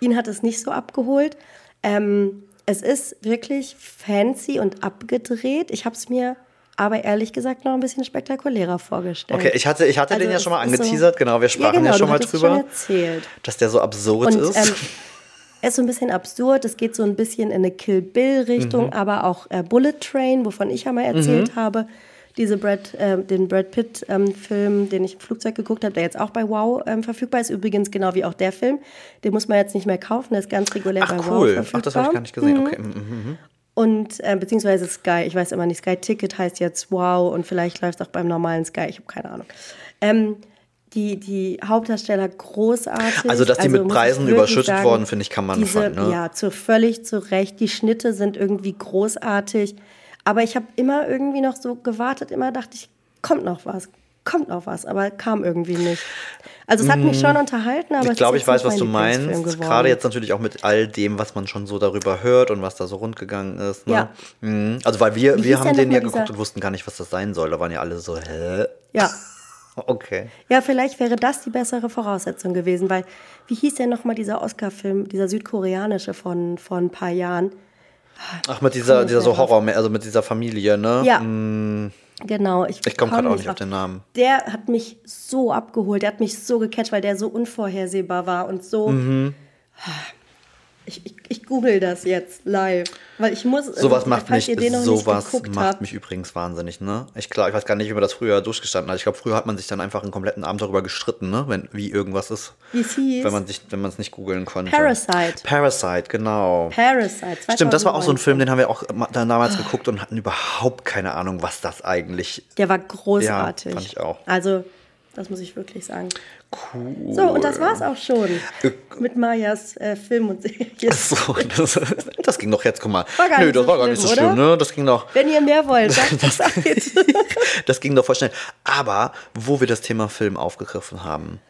Ihn hat es nicht so abgeholt. Ähm, es ist wirklich fancy und abgedreht. Ich habe es mir aber ehrlich gesagt noch ein bisschen spektakulärer vorgestellt. Okay, ich hatte, ich hatte Also den ja schon mal ist so- angeteasert, genau, wir sprachen ja, genau, schon du mal drüber, Schon erzählt. dass der so absurd Und ist. ähm, er ist so ein bisschen absurd. Es geht so ein bisschen in eine Kill Bill-Richtung, Mhm. aber auch äh, Bullet Train, wovon ich ja mal erzählt habe. Diese Brad, äh, den Brad Pitt-Film, den ich im Flugzeug geguckt habe, der jetzt auch bei Wow ähm, verfügbar ist. Übrigens genau wie auch der Film. Den muss man jetzt nicht mehr kaufen, der ist ganz regulär bei Ach Wow cool, verfügbar. ach, das habe ich gar nicht gesehen. Okay. mhm, mhm. Und äh, beziehungsweise Sky, ich weiß immer nicht, Sky Ticket heißt jetzt Wow und vielleicht läuft es auch beim normalen Sky, ich habe keine Ahnung. Ähm, die, die Hauptdarsteller großartig. Also, dass die mit muss ich Preisen überschüttet worden, finde ich, kann man diese, schon, ne? Ja, zu, völlig zu Recht. Die Schnitte sind irgendwie großartig. Aber ich habe immer irgendwie noch so gewartet, immer dachte ich, kommt noch was, kommt noch was, aber kam irgendwie nicht. Also es hat mich schon unterhalten, aber ich glaube, ich weiß, was du meinst. Gerade jetzt natürlich auch mit all dem, was man schon so darüber hört und was da so rundgegangen ist. Ne? Ja. Mhm. Also, weil wir, Wie wir haben den ja geguckt dieser- und wussten gar nicht, was das sein soll. Da waren ja alle so, hä? Ja. Okay. Ja, vielleicht wäre das die bessere Voraussetzung gewesen, weil, wie hieß denn nochmal dieser Oscar-Film, dieser südkoreanische von, von ein paar Jahren? Ach, mit dieser, dieser so. Horror, also mit dieser Familie, ne? Ja. Mm, Genau. Ich, Ich komme gerade auch nicht auf den Namen. Der hat mich so abgeholt, der hat mich so gecatcht, weil der so unvorhersehbar war und so. Mhm. Ich, ich, ich google das jetzt live, weil ich muss. Sowas also, macht mich, sowas macht habt, mich übrigens wahnsinnig, ne? Ich, klar, ich weiß gar nicht, wie man das früher durchgestanden hat. Ich glaube, früher hat man sich dann einfach einen kompletten Abend darüber gestritten, ne? Wenn, wie irgendwas ist. Wie es hieß? Wenn man sich, wenn man es nicht googeln konnte. Parasite. Parasite, genau. Parasite. Stimmt, das war auch so ein 2019. Film, den haben wir auch dann damals geguckt und hatten überhaupt keine Ahnung, was das eigentlich Der war großartig. Ja, fand ich auch. Also, das muss ich wirklich sagen. Cool. So, und das war's auch schon Äh, mit Majas äh, Film und Serie. So, das, das ging doch jetzt, guck mal. War gar Nö, das so war gar nicht so schlimm, ne? Das ging doch. Wenn ihr mehr wollt, sagt Bescheid. Das ging doch voll schnell. Aber wo wir das Thema Film aufgegriffen haben,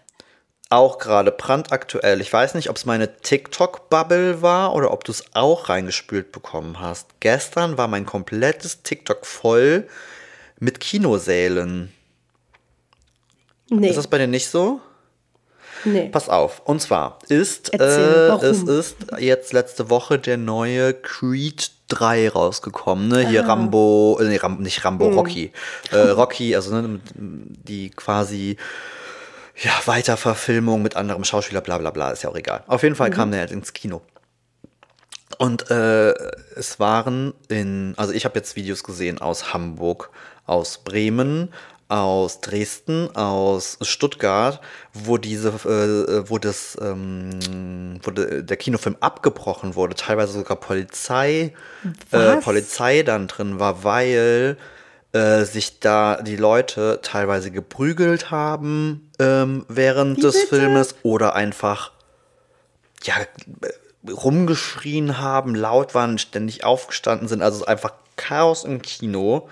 auch gerade brandaktuell, ich weiß nicht, ob es meine TikTok-Bubble war oder ob du es auch reingespült bekommen hast. Gestern war mein komplettes TikTok voll mit Kinosälen. Nee, Ist das bei dir nicht so? Nee. Pass auf. Und zwar ist, Erzähl, äh, es ist jetzt letzte Woche der neue Creed 3 rausgekommen. Ne? Hier Rambo, äh, nee, Ram, nicht Rambo, Hm. Rocky. Äh, Rocky, also ne, die quasi ja, Weiterverfilmung mit anderem Schauspieler, bla bla bla, ist ja auch egal. Auf jeden Fall Mhm. kam der jetzt ins Kino. Und äh, es waren in, also ich habe jetzt Videos gesehen aus Hamburg, aus Bremen, aus Dresden, aus Stuttgart, wo diese, äh, wo das, ähm, wo de, der Kinofilm abgebrochen wurde, teilweise sogar Polizei, äh? Polizei dann drin war, weil äh, sich da die Leute teilweise geprügelt haben ähm, während Wie des bitte? Filmes oder einfach ja, rumgeschrien haben, laut waren, ständig aufgestanden sind. Also einfach Chaos im Kino.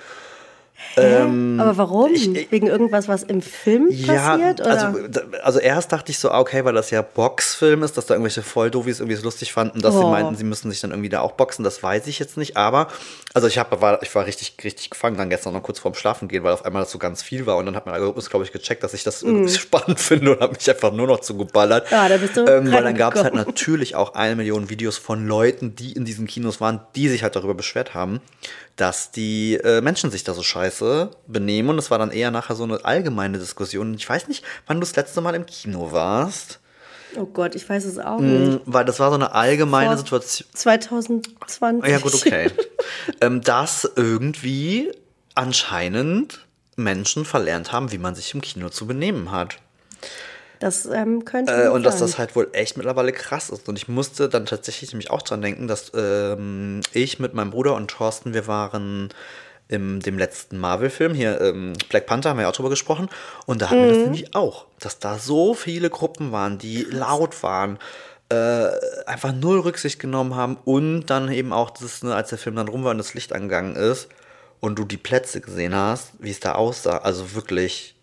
Ähm, Aber warum? ich- Wegen irgendwas, was im Film passiert? Oder? also, also erst dachte ich so, ah, okay, weil das ja Boxfilm ist, dass da irgendwelche Volldofis irgendwie es lustig fanden, dass sie Oh. meinten, sie müssen sich dann irgendwie da auch boxen, das weiß ich jetzt nicht, aber also ich hab, war, ich war richtig, richtig gefangen dann gestern noch kurz vorm Schlafen gehen, weil auf einmal das so ganz viel war und dann hat mein Algorithmus, glaube ich, gecheckt, dass ich das irgendwie spannend finde und hat mich einfach nur noch zugeballert. Ja, da bist du ähm, Weil dann gab es halt natürlich auch eine Million Videos von Leuten, die in diesen Kinos waren, die sich halt darüber beschwert haben, dass die äh, Menschen sich da so scheiße benehmen. Und es war dann eher nachher so eine allgemeine Diskussion. Ich weiß nicht, wann du das letzte Mal im Kino warst. oh Gott, ich weiß es auch nicht. Mm, Weil das war so eine allgemeine Vor- Situation. 2020. Ja, gut, okay. ähm, dass irgendwie anscheinend Menschen verlernt haben, wie man sich im Kino zu benehmen hat. Das ähm, könnte Äh, und dass sein. das halt wohl echt mittlerweile krass ist. Und ich musste dann tatsächlich nämlich auch dran denken, dass ähm, ich mit meinem Bruder und Thorsten, wir waren im dem letzten Marvel-Film, hier ähm, Black Panther, haben wir ja auch drüber gesprochen. Und da hatten wir das nämlich auch, dass da so viele Gruppen waren, die laut waren, äh, einfach null Rücksicht genommen haben und dann eben auch, das, ne, als der Film dann rum war und das Licht angegangen ist und du die Plätze gesehen hast, wie es da aussah. Also wirklich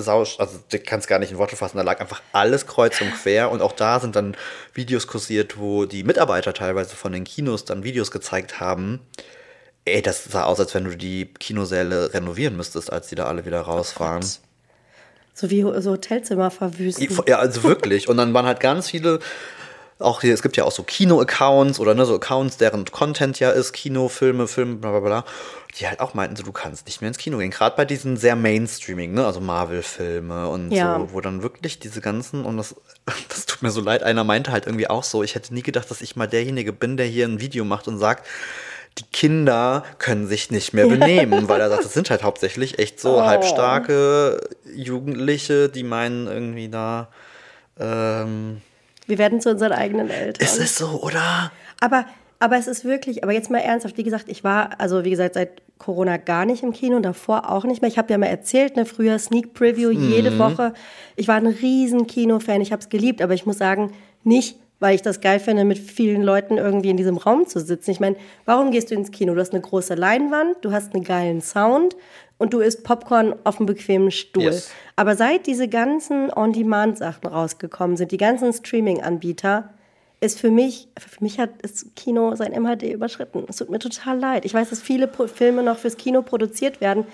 sausch, also du kannst gar nicht in Worte fassen, da lag einfach alles kreuz und quer und auch da sind dann Videos kursiert, wo die Mitarbeiter teilweise von den Kinos dann Videos gezeigt haben. Ey, das sah aus, als wenn du die Kinosäle renovieren müsstest, als die da alle wieder rausfahren. So wie so Hotelzimmer verwüsten. Ja, also wirklich. Und dann waren halt ganz viele, auch hier, es gibt ja auch so Kino-Accounts oder ne, so Accounts, deren Content ja ist, Kino, Filme, Filme, bla bla bla, die halt auch meinten, so, du kannst nicht mehr ins Kino gehen. Gerade bei diesen sehr Mainstreaming, ne, also Marvel-Filme und Ja. so, wo dann wirklich diese ganzen, und das, das tut mir so leid, einer meinte halt irgendwie auch so, ich hätte nie gedacht, dass ich mal derjenige bin, der hier ein Video macht und sagt, die Kinder können sich nicht mehr benehmen, weil er sagt, das sind halt hauptsächlich echt so Oh. halbstarke Jugendliche, die meinen irgendwie da, ähm, Wir werden zu unseren eigenen Eltern. ist es so, oder? Aber, aber es ist wirklich, aber jetzt mal ernsthaft, wie gesagt, ich war, also wie gesagt, seit Corona gar nicht im Kino, davor auch nicht mehr. Ich habe ja mal erzählt, ne, früher Sneak Preview jede Woche. Ich war ein riesen Kinofan, ich habe es geliebt, aber ich muss sagen, nicht weil ich das geil finde, mit vielen Leuten irgendwie in diesem Raum zu sitzen. Ich meine, warum gehst du ins Kino? Du hast eine große Leinwand, du hast einen geilen Sound und du isst Popcorn auf einem bequemen Stuhl. Yes. Aber seit diese ganzen On-Demand-Sachen rausgekommen sind, die ganzen Streaming-Anbieter, ist für mich, für mich hat das Kino sein MHD überschritten. Es tut mir total leid. Ich weiß, dass viele Pro Filme noch fürs Kino produziert werden,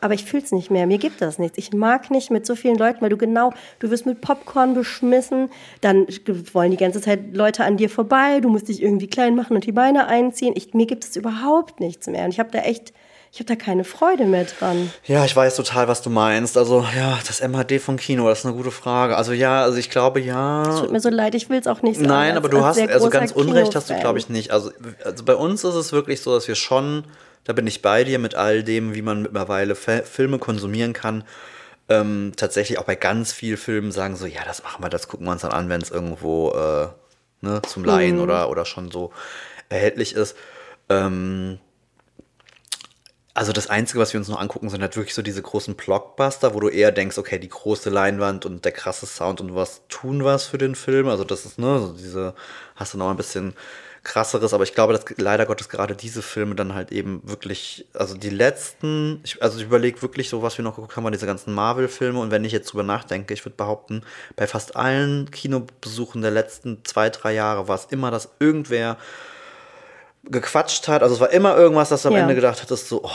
aber ich fühle es nicht mehr. Mir gibt das nichts. Ich mag nicht mit so vielen Leuten, weil du genau, du wirst mit Popcorn beschmissen, dann wollen die ganze Zeit Leute an dir vorbei, du musst dich irgendwie klein machen und die Beine einziehen. Ich, mir gibt es überhaupt nichts mehr. Und ich habe da echt, ich habe da keine Freude mehr dran. Ja, ich weiß total, was du meinst. Also, ja, das MHD vom Kino, das ist eine gute Frage. Also, ja, also ich glaube, ja. Es tut mir so leid, ich will es auch nicht sagen. Nein, als- aber du hast, also ganz Unrecht hast du, glaube ich, nicht. Also, also bei uns ist es wirklich so, dass wir schon, da bin ich bei dir mit all dem, wie man mittlerweile Fe- Filme konsumieren kann. Ähm, tatsächlich auch bei ganz vielen Filmen sagen so, ja, das machen wir, das gucken wir uns dann an, wenn es irgendwo äh, ne, zum Leihen Mhm. oder, oder schon so erhältlich ist. Ähm, also das Einzige, was wir uns noch angucken, sind halt wirklich so diese großen Blockbuster, wo du eher denkst, okay, die große Leinwand und der krasse Sound und was tun was für den Film. Also das ist, ne, so diese, hast du noch ein bisschen krasseres, aber ich glaube, dass leider Gottes gerade diese Filme dann halt eben wirklich, also die letzten, ich, also ich überlege wirklich so, was wir noch geguckt haben, diese ganzen Marvel-Filme und wenn ich jetzt drüber nachdenke, ich würde behaupten, bei fast allen Kinobesuchen der letzten zwei, drei Jahre war es immer, dass irgendwer gequatscht hat. Also es war immer irgendwas, dass du am Ja. Ende gedacht hattest, so, oh,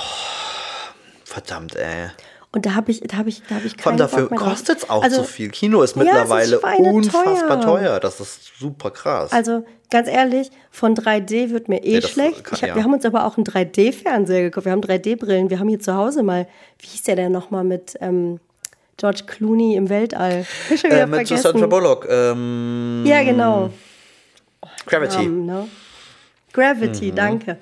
verdammt, ey. Und da habe ich, da habe ich, da habe ich keinen dafür mehr drauf. kostet es auch also, so viel. Kino ist Ja, es ist mittlerweile unfassbar teuer. Das ist super krass. Also ganz ehrlich, von 3D wird mir eh Nee, schlecht. kann- Ich hab, ja. Wir haben uns aber auch einen 3D-Fernseher gekauft. Wir haben 3D-Brillen. Wir haben hier zu Hause mal, wie hieß der denn nochmal mit ähm, George Clooney im Weltall? Ich schon wieder äh, mit vergessen. Sandra Bullock. Ähm, Ja, genau. Gravity. Namen, ne? Gravity, Mhm. danke.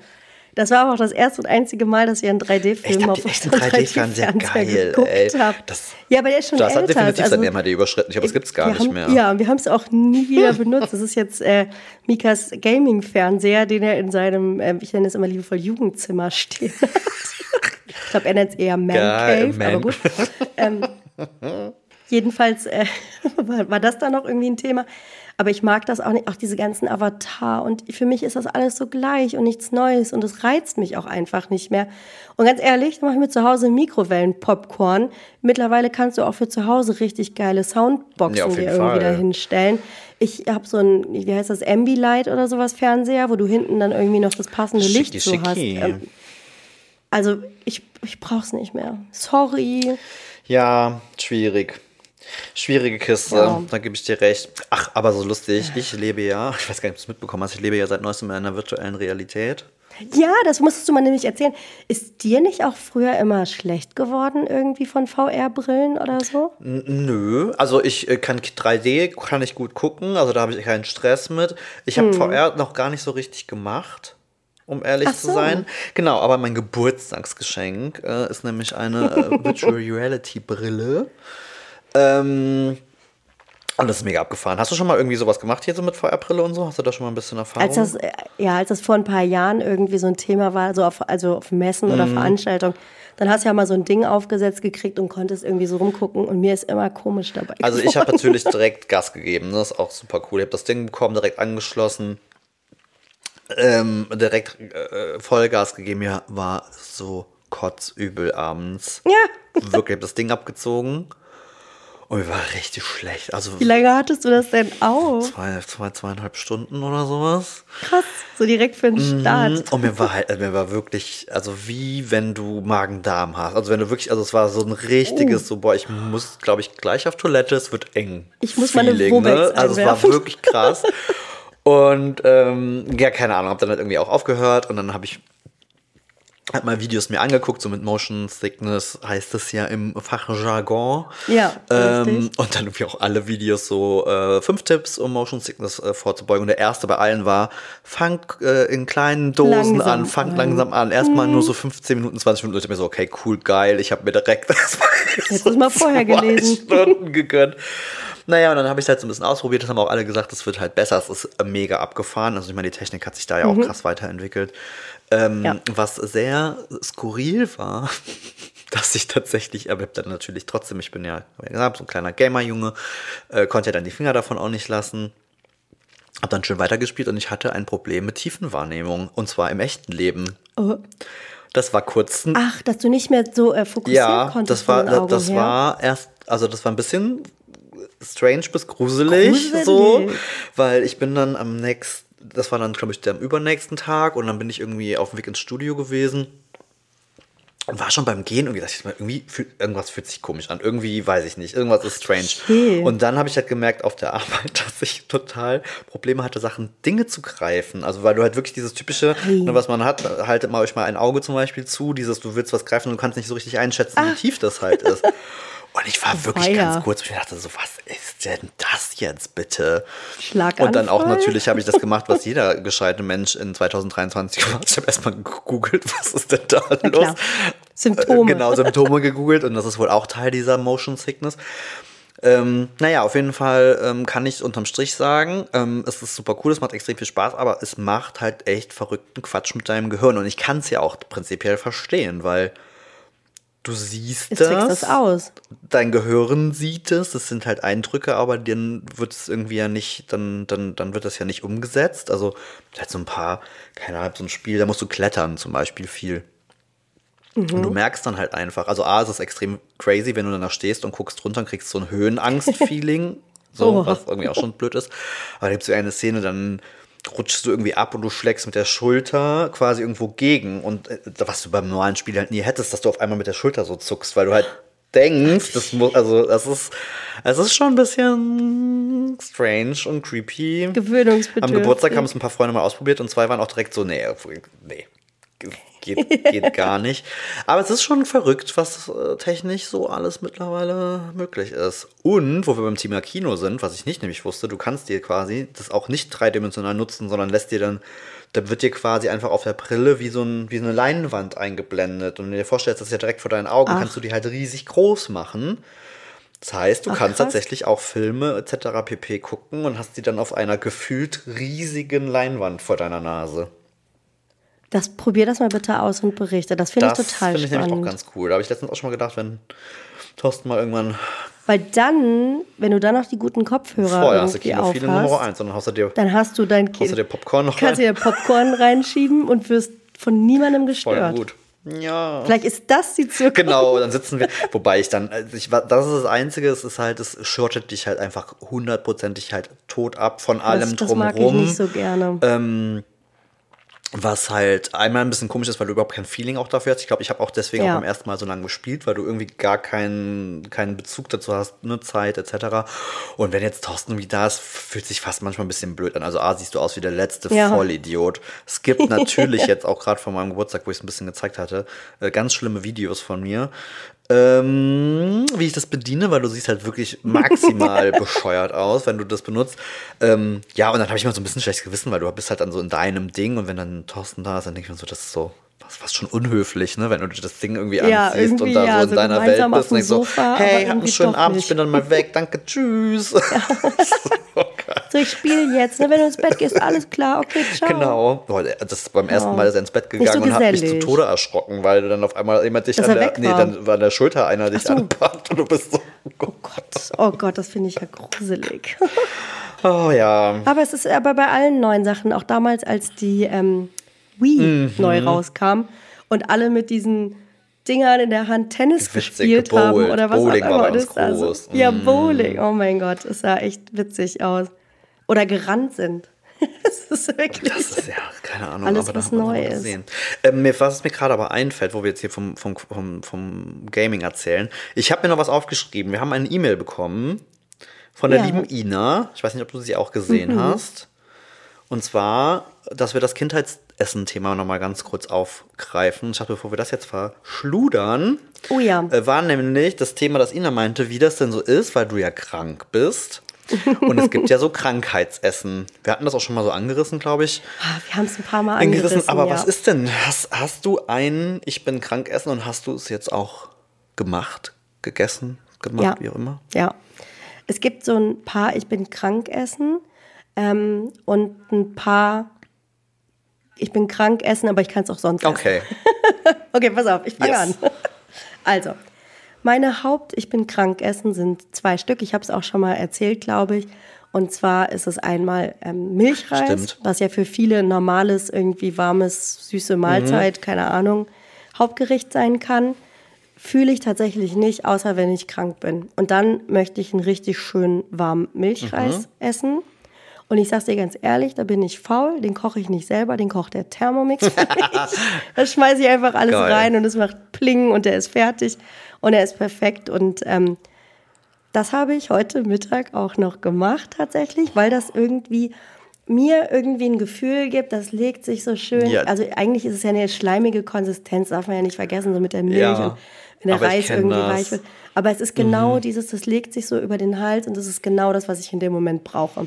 Das war aber auch das erste und einzige Mal, dass wir einen Echt, 3D-Film habt auf ihr unserem 3D-Fernseher? Geil, geguckt ey. habt. Das- ja, aber der ist schon Das hat älter. definitiv also, sein MHD überschritten. Ich glaube, das gibt es gar nicht haben, mehr. Ja, und wir haben es auch nie wieder benutzt. Das ist jetzt äh, Mikas Gaming-Fernseher, den er in seinem, ähm, ich nenne es immer liebevoll, Jugendzimmer stehen hat. ich glaube, er nennt es eher Man Cave, Man. aber gut. Ähm, jedenfalls äh, war, war das dann noch irgendwie ein Thema. Aber ich mag das auch nicht, auch diese ganzen Avatar. Und für mich ist das alles so gleich und nichts Neues. Und es reizt mich auch einfach nicht mehr. Und ganz ehrlich, dann mache ich mir zu Hause Mikrowellen-Popcorn. Mittlerweile kannst du auch für zu Hause richtig geile Soundboxen Ja, dir irgendwie Fall. dahin stellen. Ich habe so ein, wie heißt das, Ambilight oder sowas Fernseher, wo du hinten dann irgendwie noch das passende Licht Schicki, so hast. Ähm, also ich, ich brauch's nicht mehr. Sorry. Ja, schwierig. Schwierige Kiste, Ja. da gebe ich dir recht. Ach, aber so lustig. Ich lebe ja, ich weiß gar nicht, ob du es mitbekommen hast, ich lebe ja seit neuestem in einer virtuellen Realität. Ja, das musstest du mal nämlich erzählen. Ist dir nicht auch früher immer schlecht geworden irgendwie von VR-Brillen oder so? Nö, also ich äh, kann 3D kann ich gut gucken, also da habe ich keinen Stress mit. Ich habe VR noch gar nicht so richtig gemacht, um ehrlich Hm. Ach zu so. sein. Genau, aber mein Geburtstagsgeschenk äh, ist nämlich eine äh, Virtual Reality Brille. Ähm, und das ist mega abgefahren. Hast du schon mal irgendwie sowas gemacht hier so mit VR-Brille und so? Hast du da schon mal ein bisschen Erfahrung? Als das, äh, ja, als das vor ein paar Jahren irgendwie so ein Thema war, so auf, also auf Messen oder Mhm. Veranstaltungen, dann hast du ja mal so ein Ding aufgesetzt gekriegt und konntest irgendwie so rumgucken und mir ist immer komisch dabei. Also ich habe natürlich direkt Gas gegeben. ne? Das ist auch super cool. Ich habe das Ding bekommen, direkt angeschlossen. Ähm, direkt äh, Vollgas gegeben. Mir war so kotzübel abends. Ja. Wirklich, ich habe das Ding abgezogen. Und mir war richtig schlecht. Also Wie lange hattest du das denn auf? zwei, zwei, zweieinhalb Stunden oder sowas. Krass, so direkt für den Start. Mhm. Und mir war halt, mir war wirklich, also wie wenn du Magen-Darm hast. Also wenn du wirklich, also es war so ein richtiges, so, boah, ich muss, glaube ich, gleich auf Toilette, es wird eng. Ich muss meine Feeling, Wobex Also es war wirklich krass. Und ähm, ja, keine Ahnung, habe dann halt irgendwie auch aufgehört und dann habe ich halt mal Videos mir angeguckt, so mit Motion Sickness heißt es ja im Fachjargon. Ja, ähm. Und dann irgendwie auch alle Videos so äh, fünf Tipps, um Motion Sickness äh, vorzubeugen. Und der erste bei allen war, fang äh, in kleinen Dosen Langsam an, fang an. langsam an. Erstmal nur so 15 Minuten, 20 Minuten. Und ich mir so, okay, cool, geil. Ich habe mir direkt das Hättest du's mal vorher gelesen. Stunden gegönnt. Naja, und dann habe ich es halt so ein bisschen ausprobiert. Das haben auch alle gesagt, es wird halt besser. Es ist mega abgefahren. Also ich meine, die Technik hat sich da ja auch krass weiterentwickelt. Ähm. Ja. Was sehr skurril war, dass ich tatsächlich, aber dann natürlich trotzdem, ich bin ja, ja gesagt, so ein kleiner Gamer-Junge, äh, konnte ja dann die Finger davon auch nicht lassen. Hab dann schön weitergespielt und ich hatte ein Problem mit Tiefenwahrnehmung. Und zwar im echten Leben. Oh. Das war kurz Ach, dass du nicht mehr so äh, fokussieren ja, konntest das war, das her. war erst, also das war ein bisschen strange bis gruselig, Gruselig. so, weil ich bin dann am nächsten, das war dann, glaube ich, der am übernächsten Tag und dann bin ich irgendwie auf dem Weg ins Studio gewesen und war schon beim Gehen irgendwie, dachte ich mir, irgendwie fühlt, irgendwas fühlt sich komisch an, irgendwie weiß ich nicht, irgendwas ist strange. Okay. Und dann habe ich halt gemerkt auf der Arbeit, dass ich total Probleme hatte, Sachen, Dinge zu greifen. Also weil du halt wirklich dieses typische, ne, was man hat, haltet mal euch mal ein Auge zum Beispiel zu, dieses, du willst was greifen und du kannst nicht so richtig einschätzen, wie tief das halt ist. Und ich war wirklich Weia. ganz kurz, ich dachte so, was ist denn das jetzt bitte? Schlaganfall? Und dann auch natürlich habe ich das gemacht, was jeder gescheite Mensch in 2023 gemacht hat. Ich habe erstmal gegoogelt, was ist denn da los? klar. Symptome. Äh, Genau, Symptome gegoogelt und das ist wohl auch Teil dieser Motion Sickness. Ähm, naja, auf jeden Fall ähm, kann ich unterm Strich sagen, ähm, es ist super cool, es macht extrem viel Spaß, aber es macht halt echt verrückten Quatsch mit deinem Gehirn. Und ich kann es ja auch prinzipiell verstehen, weil du siehst Es das, das aus. dein Gehirn sieht es, das sind halt Eindrücke, aber dann wird es irgendwie ja nicht, dann, dann, dann wird das ja nicht umgesetzt. Also halt so ein paar, keine Ahnung, so ein Spiel, da musst du klettern zum Beispiel viel. Und du merkst dann halt einfach, also A, es ist extrem crazy, wenn du dann da stehst und guckst runter und kriegst so ein Höhenangst-Feeling, so, Oh. was irgendwie auch schon blöd ist. Aber da gibt es so eine Szene, dann rutschst du irgendwie ab und du schlägst mit der Schulter quasi irgendwo gegen. Und äh, was du beim normalen Spiel halt nie hättest, dass du auf einmal mit der Schulter so zuckst, weil du halt denkst, das muss, also das ist, es ist schon ein bisschen strange und creepy. Gewöhnungsbedürftig. Am Geburtstag haben es ein paar Freunde mal ausprobiert und zwei waren auch direkt so, nee, nee, geht, geht gar nicht. Aber es ist schon verrückt, was äh, technisch so alles mittlerweile möglich ist. Und, wo wir beim Thema Kino sind, was ich nicht nämlich wusste, du kannst dir quasi das auch nicht dreidimensional nutzen, sondern lässt dir dann, da wird dir quasi einfach auf der Brille wie so, ein, wie so eine Leinwand eingeblendet. Und wenn du dir vorstellst, das ist ja direkt vor deinen Augen, Ach. kannst du die halt riesig groß machen. Das heißt, du Ach, kannst krass. tatsächlich auch Filme etc. pp. gucken und hast die dann auf einer gefühlt riesigen Leinwand vor deiner Nase. Das, probier das mal bitte aus und berichte. Das finde ich Das total finde ich nämlich auch spannend. ganz cool. Da habe ich letztens auch schon mal gedacht, wenn Thorsten mal irgendwann Weil dann, wenn du dann noch die guten Kopfhörer vorher hast du Kinofile Nummer aufhast, 1 und dann haust du dir, dann hast du dein haust du Kind. dir Popcorn noch Kannst du rein. dir Popcorn reinschieben und wirst von niemandem Voll gestört. gut. Ja. Vielleicht ist das die Zukunft. Genau, dann sitzen wir. Wobei ich dann, also ich, das ist das Einzige, es ist halt, es schottet dich halt einfach hundertprozentig halt tot ab von allem das, das mag ich drumherum. nicht so gerne. Ähm, was halt einmal ein bisschen komisch ist, weil du überhaupt kein Feeling auch dafür hast. Ich glaube, ich habe auch deswegen Ja. auch beim ersten Mal so lange gespielt, weil du irgendwie gar keinen, keinen Bezug dazu hast, ne, Zeit etc. Und wenn jetzt Thorsten irgendwie da ist, fühlt sich fast manchmal ein bisschen blöd an. Also A, siehst du aus wie der letzte Ja. Vollidiot. Es gibt natürlich jetzt auch gerade von meinem Geburtstag, wo ich es ein bisschen gezeigt hatte, äh, ganz schlimme Videos von mir. Ähm, wie ich das bediene, weil du siehst halt wirklich maximal bescheuert aus, wenn du das benutzt. Ähm, ja, und dann habe ich immer so ein bisschen schlechtes Gewissen, weil du bist halt dann so in deinem Ding und wenn dann Thorsten da ist, dann denke ich mir so, das ist so was, was schon unhöflich, ne? Wenn du das Ding irgendwie Ja, anziehst und irgendwie, da ja, so in so deiner Welt bist und denkst so, Sofa, hey, hab einen schönen Abend, ich nicht. bin dann mal weg, danke, tschüss. oh Gott. So, ich spiele jetzt. Ne? Wenn du ins Bett gehst, alles klar, okay, ciao. Genau. Das beim ersten Mal ist er ins Bett gegangen und hat mich zu. Tode erschrocken, weil dann auf einmal jemand dich an er der, nee, dann war an der Schulter einer dich so. anpackt und du bist so, oh Gott. Gott, oh Gott, das finde ich ja gruselig. Oh ja. Aber es ist aber bei allen neuen Sachen, auch damals, als die ähm, Wii Mhm. neu rauskam und alle mit diesen Dingern in der Hand Tennis Witzig, gespielt gebowlt. haben oder was Bowling auch war immer. bei uns das groß. Ja, Mm. Bowling, oh mein Gott, es sah echt witzig aus. Oder gerannt sind. Es ist wirklich. Das ist ja, keine Ahnung, Alles, aber was neu ist. Ähm, mir, was mir gerade aber einfällt, wo wir jetzt hier vom, vom, vom, vom Gaming erzählen. Ich habe mir noch was aufgeschrieben. Wir haben eine E-Mail bekommen von der Ja. Mhm. lieben Ina. Ich weiß nicht, ob du sie auch gesehen hast. Und zwar, dass wir das Kindheitsessen-Thema nochmal ganz kurz aufgreifen. Ich dachte, bevor wir das jetzt verschludern, Oh ja. äh, war nämlich das Thema, das Ina meinte, wie das denn so ist, weil du ja krank bist. Und es gibt ja so Krankheitsessen. Wir hatten das auch schon mal so angerissen, glaube ich. Ah, Wir haben es ein paar Mal Angerissen. angerissen. Aber ja. was ist denn? Hast, hast du ein Ich bin krank essen und hast du es jetzt auch gemacht, gegessen, gemacht, Ja. wie auch immer? Ja. Es gibt so ein paar Ich bin krank essen ähm, und ein paar Ich bin krank essen, aber ich kann es auch sonst essen. Okay. Okay, pass auf, ich fange Yes. an. Also, Meine Haupt, ich bin krank essen, sind zwei Stück. Ich habe es auch schon mal erzählt, glaube ich. Und zwar ist es einmal ähm, Milchreis, Stimmt. was ja für viele normales, irgendwie warmes, süße Mahlzeit, Mhm. keine Ahnung, Hauptgericht sein kann. Fühle ich tatsächlich nicht, außer wenn ich krank bin. Und dann möchte ich einen richtig schönen warmen Milchreis Mhm. essen. Und ich sag's dir ganz ehrlich, da bin ich faul, den koche ich nicht selber, den kocht der Thermomix für mich. da schmeiße ich einfach alles Geil. rein und es macht Pling und der ist fertig und er ist perfekt. Und ähm, das habe ich heute Mittag auch noch gemacht tatsächlich, weil das irgendwie mir irgendwie ein Gefühl gibt, das legt sich so schön. Ja. Also eigentlich ist es ja eine schleimige Konsistenz, darf man ja nicht vergessen, so mit der Milch Ja, und wenn der Reis irgendwie das. weich wird. Aber es ist genau dieses, das legt sich so über den Hals und das ist genau das, was ich in dem Moment brauche.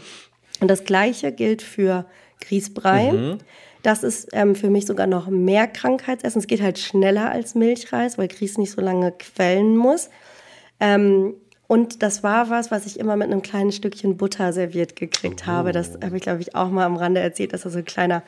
Und das Gleiche gilt für Grießbrei. Mhm. Das ist ähm, für mich sogar noch mehr Krankheitsessen. Es geht halt schneller als Milchreis, weil Grieß nicht so lange quellen muss. Ähm, und das war was, was ich immer mit einem kleinen Stückchen Butter serviert gekriegt habe. Das habe ich, glaube ich, auch mal am Rande erzählt, dass da so ein kleiner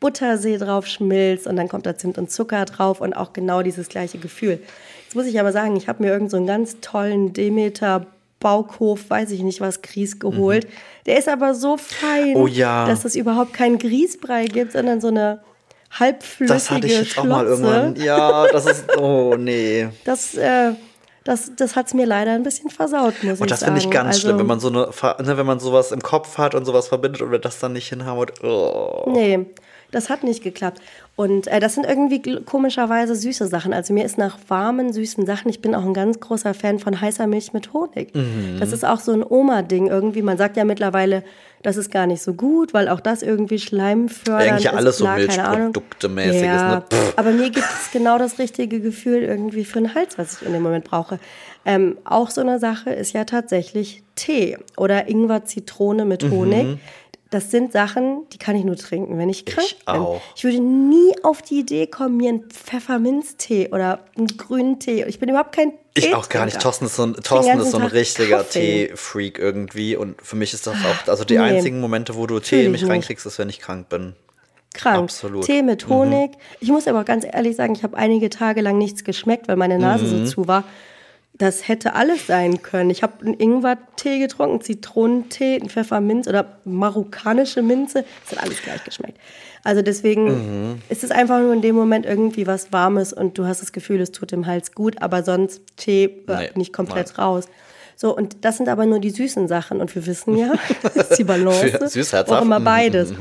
Buttersee drauf schmilzt und dann kommt da Zimt und Zucker drauf und auch genau dieses gleiche Gefühl. Jetzt muss ich aber sagen, ich habe mir irgend so einen ganz tollen Demeter Baukhof, weiß ich nicht was, Grieß geholt. Der ist aber so fein, Mhm. Oh ja. dass es überhaupt keinen Grießbrei gibt, sondern so eine halbflüssige Das hatte ich jetzt auch mal Schlotze. irgendwann. Ja, das ist. Oh, nee. Das, äh, das, das hat es mir leider ein bisschen versaut, muss Und ich das sagen. finde ich ganz also, schlimm, wenn man so eine, ne, wenn man sowas im Kopf hat und sowas verbindet und wir das dann nicht hinhaut. Oh. Nee, das hat nicht geklappt. Und äh, das sind irgendwie komischerweise süße Sachen. Also mir ist nach warmen, süßen Sachen, ich bin auch ein ganz großer Fan von heißer Milch mit Honig. Mhm. Das ist auch so ein Oma-Ding irgendwie. Man sagt ja mittlerweile, das ist gar nicht so gut, weil auch das irgendwie Schleim fördert. Eigentlich alles so. Milchprodukte-mäßiges, Ja, ne? Aber mir gibt es genau das richtige Gefühl irgendwie für den Hals, was ich in dem Moment brauche. Ähm, auch so eine Sache ist ja tatsächlich Tee oder Ingwer-Zitrone mit Mhm. Das sind Sachen, die kann ich nur trinken, wenn ich krank bin. auch. Ich würde nie auf die Idee kommen, mir einen Pfefferminztee oder einen grünen Tee. Ich bin überhaupt kein Tee. Ich auch gar nicht. Thorsten ist so ein, Thorsten ist so ein richtiger. Tee-Freak irgendwie. Und für mich ist das auch, also die Nee. einzigen Momente, wo du Tee in ich mich reinkriegst, ist, wenn ich krank bin. krank. Absolut. Mhm. Tee mit Honig. Ich muss aber auch ganz ehrlich sagen, ich habe einige Tage lang nichts geschmeckt, weil meine Nase Mhm. so zu war. Das hätte alles sein können. Ich habe einen Ingwer-Tee getrunken, Zitronentee, einen Pfefferminz oder marokkanische Minze. Das hat alles gleich geschmeckt. Also deswegen Mhm. ist es einfach nur in dem Moment irgendwie was Warmes und du hast das Gefühl, es tut dem Hals gut, aber sonst Tee Nee, nicht komplett nein. raus. So, und das sind aber nur die süßen Sachen. Und wir wissen ja, das ist die Balance. Süß-herzhaft. auch immer Mhm, beides.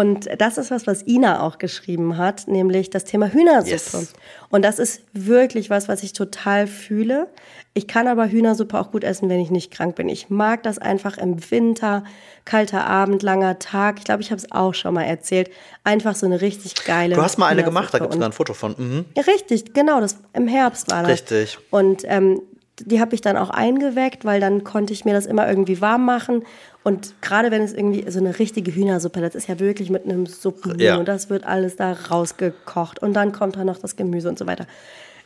Und das ist was, was Ina auch geschrieben hat, nämlich das Thema Hühnersuppe. Yes. Und das ist wirklich was, was ich total fühle. Ich kann aber Hühnersuppe auch gut essen, wenn ich nicht krank bin. Ich mag das einfach im Winter, kalter Abend, langer Tag. Ich glaube, ich habe es auch schon mal erzählt. Einfach so eine richtig geile. Du hast mal eine gemacht, da gibt es ein Foto von. Mhm. Richtig, genau, das im Herbst war das. Richtig. Und ähm, die habe ich dann auch eingeweckt, weil dann konnte ich mir das immer irgendwie warm machen. Und gerade wenn es irgendwie so eine richtige Hühnersuppe, das ist ja wirklich mit einem Suppenhuhn Ja. und das wird alles da rausgekocht und dann kommt da noch das Gemüse und so weiter.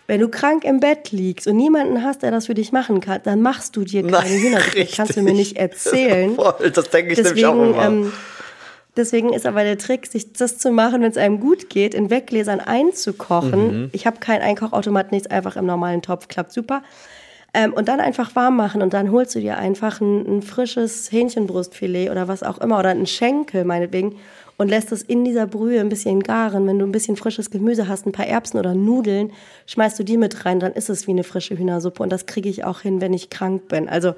Wenn du krank im Bett liegst und niemanden hast, der das für dich machen kann, dann machst du dir keine Nein, Hühnersuppe. Das kannst du mir nicht erzählen. Voll, das denke ich nämlich auch Deswegen, immer. ähm, deswegen ist aber der Trick, sich das zu machen, wenn es einem gut geht, in Weggläsern einzukochen. Mhm. Ich habe keinen Einkochautomat, nichts, einfach im normalen Topf, klappt super. Ähm, und dann einfach warm machen und dann holst du dir einfach ein, ein frisches Hähnchenbrustfilet oder was auch immer oder einen Schenkel meinetwegen und lässt es in dieser Brühe ein bisschen garen. Wenn du ein bisschen frisches Gemüse hast, ein paar Erbsen oder Nudeln, schmeißt du die mit rein, dann ist es wie eine frische Hühnersuppe und das kriege ich auch hin, wenn ich krank bin. Also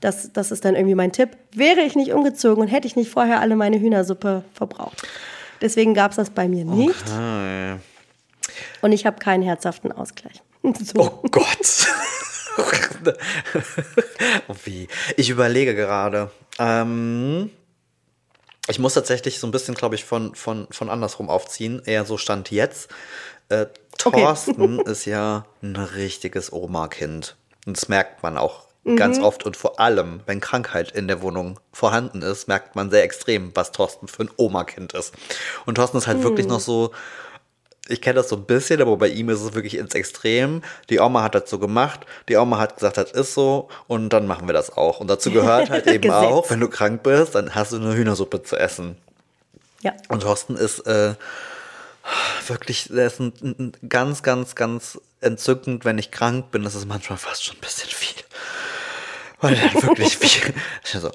das, das ist dann irgendwie mein Tipp. Wäre ich nicht umgezogen und hätte ich nicht vorher alle meine Hühnersuppe verbraucht. Deswegen gab es das bei mir nicht Ah, und ich habe keinen herzhaften Ausgleich. So. Oh Gott. Oh, Wie? Ich überlege gerade. Ähm, ich muss tatsächlich so ein bisschen, glaube ich, von, von, von andersrum aufziehen. Eher so stand jetzt. Äh, Okay. Thorsten ist ja ein richtiges Oma-Kind. Und das merkt man auch ganz oft. Und vor allem, wenn Krankheit in der Wohnung vorhanden ist, merkt man sehr extrem, was Thorsten für ein Oma-Kind ist. Und Thorsten ist halt wirklich noch so ich kenne das so ein bisschen, aber bei ihm ist es wirklich ins Extrem. Die Oma hat das so gemacht, die Oma hat gesagt, das ist so und dann machen wir das auch. Und dazu gehört halt eben auch, wenn du krank bist, dann hast du eine Hühnersuppe zu essen. Ja. Und Thorsten ist, äh, Wirklich, das ist ein, ein, ganz, ganz, ganz entzückend, wenn ich krank bin. Das ist manchmal fast schon ein bisschen viel. Weil dann wirklich viel. Also,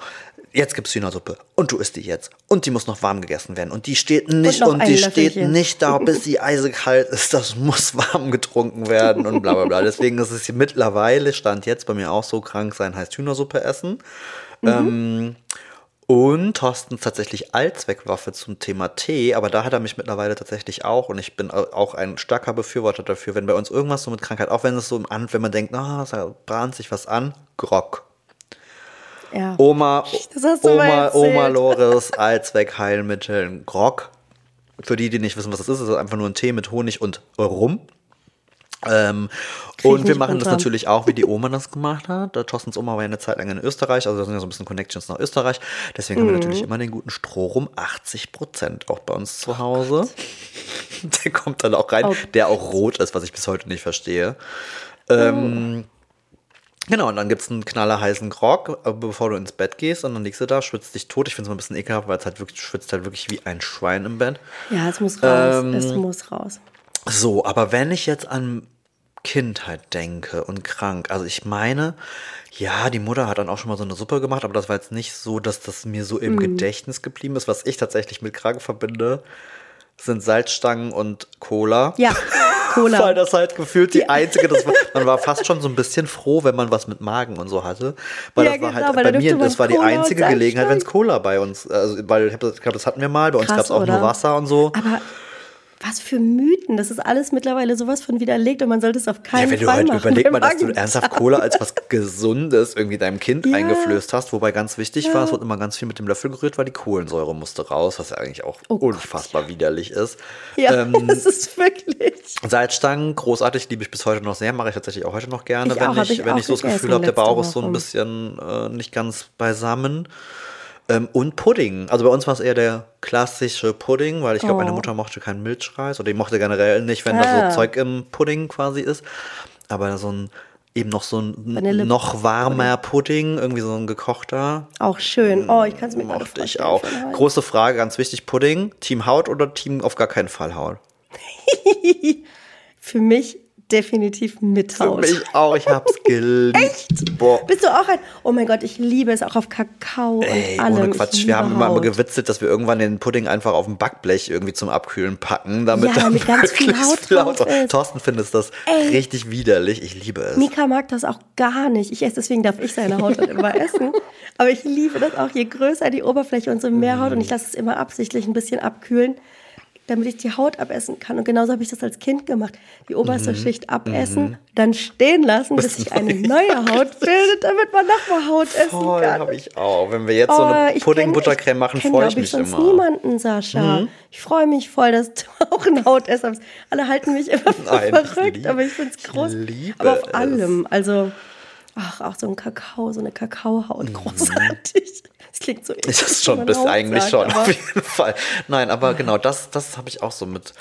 jetzt gibt's Hühnersuppe und du isst die jetzt und die muss noch warm gegessen werden und die steht nicht und, ein die steht Löffelchen. nicht da, bis sie eisekalt ist. Das muss warm getrunken werden und bla bla bla. Deswegen ist es hier mittlerweile stand jetzt bei mir auch so krank sein heißt Hühnersuppe essen. Ähm, und Thorstens tatsächlich Allzweckwaffe zum Thema Tee, aber da hat er mich mittlerweile tatsächlich auch und ich bin au- auch ein starker Befürworter dafür, wenn bei uns irgendwas so mit Krankheit, auch wenn es so im An, wenn man denkt, na, da bahnt sich was an, Grog. Ja. Oma, Das Oma. Oma Lores Allzweckheilmittel Grog. Für die, die nicht wissen, was das ist, ist es einfach nur ein Tee mit Honig und Rum. Ähm, und wir machen das runter. natürlich auch, wie die Oma das gemacht hat. Der Thorstens Oma war ja eine Zeit lang in Österreich, also da sind ja so ein bisschen Connections nach Österreich. Deswegen haben wir Mhm. natürlich immer den guten Strohrum, 80 Prozent auch bei uns zu Hause. Der kommt dann auch rein, Oh. der auch rot ist, was ich bis heute nicht verstehe. Ähm, Genau, und dann gibt's einen knallerheißen Grog, äh, bevor du ins Bett gehst und dann liegst du da, schwitzt dich tot. Ich finde es mal ein bisschen ekelhaft, weil es halt wirklich, schwitzt halt wirklich wie ein Schwein im Bett. ja, es muss raus. Ähm, es muss raus. So, aber wenn ich jetzt an Kindheit denke und krank, also ich meine, ja, die Mutter hat dann auch schon mal so eine Suppe gemacht, aber das war jetzt nicht so, dass das mir so im Gedächtnis geblieben ist. Was ich tatsächlich mit krank verbinde, sind Salzstangen und Cola. Ja, Weil Cola. das halt gefühlt die einzige, das war, man war fast schon so ein bisschen froh, wenn man was mit Magen und so hatte. Weil Ja, das war genau, halt weil da bei mir, das war die Cola einzige. Gelegenheit, wenn es Cola bei uns, also, weil ich glaube, das hatten wir mal, bei uns gab es auch nur oder? Wasser und so. Aber was für Mythen. Das ist alles mittlerweile sowas von widerlegt und man sollte es auf keinen Ja, wenn du Fall halt machen. überleg beim mal, dass du ernsthaft Cola als was Gesundes irgendwie deinem Kind Ja. eingeflößt hast, wobei ganz wichtig war, es wird immer ganz viel mit dem Löffel gerührt, weil die Kohlensäure musste raus, was ja eigentlich auch Oh Gott, unfassbar widerlich ist. Ja, Ähm, das ist wirklich. Salzstangen, großartig, liebe ich bis heute noch sehr, mache ich tatsächlich auch heute noch gerne, Ich wenn auch, ich, ich wenn ich so das Gefühl habe, der Bauch ist so ein bisschen äh, nicht ganz beisammen. Ähm, und Pudding. Also bei uns war es eher der klassische Pudding, weil ich glaube, meine Oh. Mutter mochte keinen Milchreis oder die mochte generell nicht, wenn Ah. da so Zeug im Pudding quasi ist. Aber so ein eben noch so ein Vanille- noch warmer Pudding, irgendwie so ein gekochter. Auch schön. Oh, ich kann es mir gerade Mochte ich vorstellen. auch. Große Frage, ganz wichtig: Pudding, Team Haut oder Team auf gar keinen Fall Haut? Für mich definitiv mit Für Haut. mich auch, ich hab's geliebt. Echt? Boah. Bist du auch ein. Oh mein Gott, ich liebe es auch auf Kakao Ey, und allem. ohne Ich Quatsch. Wir haben immer, immer Haut. gewitzelt, dass wir irgendwann den Pudding einfach auf dem Backblech irgendwie zum Abkühlen packen, damit Ja, da damit ganz viel Haut viel drauf ist. Thorsten findet das Ey. richtig widerlich. Ich liebe es. Mika mag das auch gar nicht. Ich esse, deswegen darf ich seine Haut dann immer essen. Aber ich liebe das auch, je größer die Oberfläche und so mehr Haut. Und ich lasse es immer absichtlich ein bisschen abkühlen, damit ich die Haut abessen kann. Und genauso habe ich das als Kind gemacht. Die oberste Mhm. Schicht abessen, dann stehen lassen, bis sich eine neue Haut bildet, damit man nochmal Haut essen Voll, kann. habe ich auch. Wenn wir jetzt so eine Oh, ich Pudding-Buttercreme kenn- machen, kenn, freue glaub ich mich sonst immer. Mhm. niemanden, Sascha. Ich freue mich voll, dass du auch ein Hautesser bist. Alle halten mich immer für Nein, ich verrückt, lieb- aber ich finde es ich groß. aber auf allem. Also, ach, auch so ein Kakao, so eine Kakaohaut, großartig. Das klingt so eklig, Mhm. Ist das wenn schon, bist Haut eigentlich sagt, schon, auf jeden Fall. Nein, aber genau, das, das habe ich auch so mit.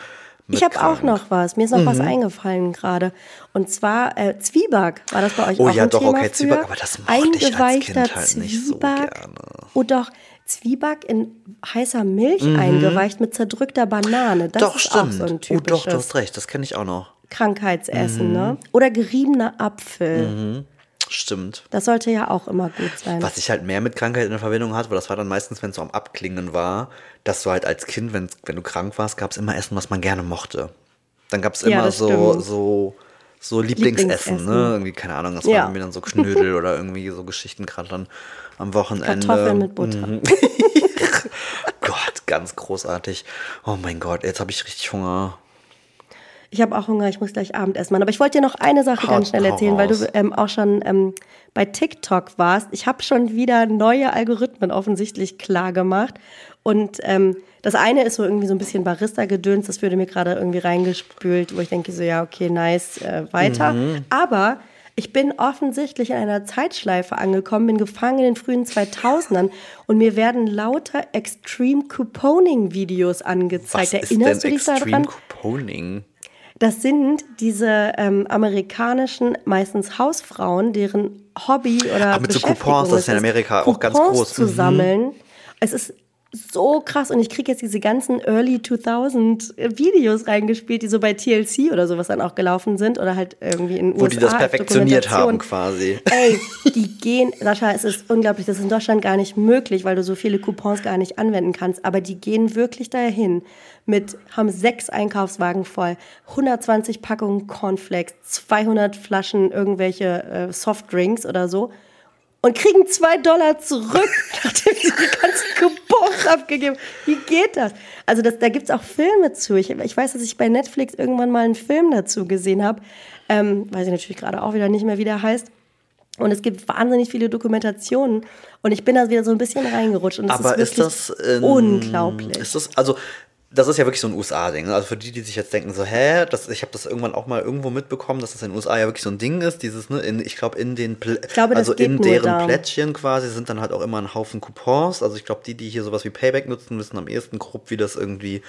mit Ich habe auch noch was. Mir ist noch was eingefallen gerade. Und zwar äh, Zwieback. War das bei euch Oh auch ja, ein doch, Thema okay, früher? Zwieback, aber das mochte ich als Kind halt nicht so gerne. Oh doch, Zwieback in heißer Milch eingeweicht mit zerdrückter Banane. Das Mhm. Doch, ist stimmt. auch so ein oh, typisches doch, du hast recht, das kenne ich auch noch. Krankheitsessen. Mhm. Ne? Oder geriebener Apfel. Stimmt. Das sollte ja auch immer gut sein. Was ich halt mehr mit Krankheit in Verbindung hatte, weil das war dann meistens, wenn es so am Abklingen war, dass du halt als Kind, wenn, wenn du krank warst, gab es immer Essen, was man gerne mochte. Dann gab es Ja, immer das so, stimmt. so, so Lieblingsessen, Lieblingsessen. ne? Irgendwie, keine Ahnung, das Ja. waren mir dann so Knödel oder irgendwie so Geschichten gerade dann am Wochenende. Kartoffeln mit Butter. Mhm. Gott, ganz großartig. Oh mein Gott, jetzt habe ich richtig Hunger. Ich habe auch Hunger, ich muss gleich Abendessen machen. Aber ich wollte dir noch eine Sache Hau- ganz schnell erzählen, weil du ähm, auch schon ähm, bei TikTok warst. Ich habe schon wieder neue Algorithmen offensichtlich klar gemacht. Und ähm, das eine ist so irgendwie so ein bisschen Barista-Gedöns, das würde mir gerade irgendwie reingespült, wo ich denke so, ja, okay, nice, äh, weiter. Mhm. Aber ich bin offensichtlich in einer Zeitschleife angekommen, bin gefangen in den frühen 2000ern und mir werden lauter Extreme Couponing-Videos angezeigt. Was ist Erinnerst denn du dich Extreme daran? Couponing? Das sind diese ähm, amerikanischen, meistens Hausfrauen, deren Hobby oder Ah, mit so Coupons, das ist in Amerika auch ganz groß. zu Mhm. sammeln. Es ist so krass. Und ich kriege jetzt diese ganzen Early 2000 Videos reingespielt, die so bei TLC oder sowas dann auch gelaufen sind oder halt irgendwie in Wo USA die das perfektioniert haben quasi. Ey, die gehen, Sascha, es ist unglaublich, das ist in Deutschland gar nicht möglich, weil du so viele Coupons gar nicht anwenden kannst, aber die gehen wirklich dahin mit, haben sechs Einkaufswagen voll, 120 Packungen Cornflakes, 200 Flaschen irgendwelche äh, Softdrinks oder so und kriegen zwei Dollar zurück, nachdem sie die ganzen Coupons abgegeben haben. Wie geht das? Also das, da gibt es auch Filme zu. Ich, ich weiß, dass ich bei Netflix irgendwann mal einen Film dazu gesehen habe. Ähm, weiß ich natürlich gerade auch wieder nicht mehr, wie der heißt. Und es gibt wahnsinnig viele Dokumentationen. Und ich bin da wieder so ein bisschen reingerutscht. Und das Aber ist, ist das in, unglaublich. Ist das also das ist ja wirklich so ein USA-Ding. ne? Also für die, die sich jetzt denken so, hä, das, ich habe das irgendwann auch mal irgendwo mitbekommen, dass das in den USA ja wirklich so ein Ding ist. Dieses, ne, in, ich glaube in den, Plä glaube, also in deren. Plättchen quasi sind dann halt auch immer ein Haufen Coupons. Also ich glaube, die, die hier sowas wie Payback nutzen, wissen am ehesten grob, wie das irgendwie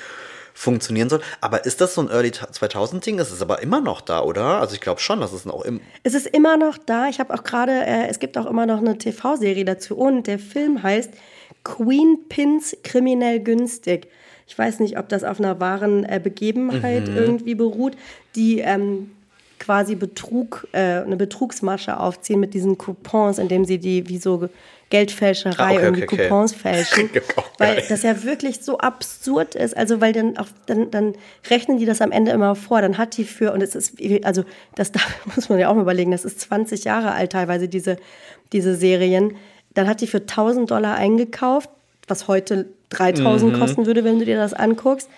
funktionieren soll. Aber ist das so ein Early 2000 Ding? Es ist aber immer noch da, oder? Also ich glaube schon, dass es auch im Es ist immer noch da. Ich habe auch gerade, äh, es gibt auch immer noch eine TV-Serie dazu. Und der Film heißt Queen Pins kriminell günstig. Ich weiß nicht, ob das auf einer wahren äh, Begebenheit irgendwie beruht, die ähm, quasi Betrug, äh, eine Betrugsmasche aufziehen mit diesen Coupons, indem sie die wie so Geldfälscherei Ah, okay, irgendwie okay, okay. Coupons fälschen. Oh, weil das ja wirklich so absurd ist. Also, weil dann auch, dann, dann rechnen die das am Ende immer vor. Dann hat die für, und es ist, also, das da muss man ja auch mal überlegen, das ist 20 Jahre alt teilweise, diese, diese Serien. Dann hat die für 1000 Dollar eingekauft, was heute 3000 Mhm. kosten würde, wenn du dir das anguckst.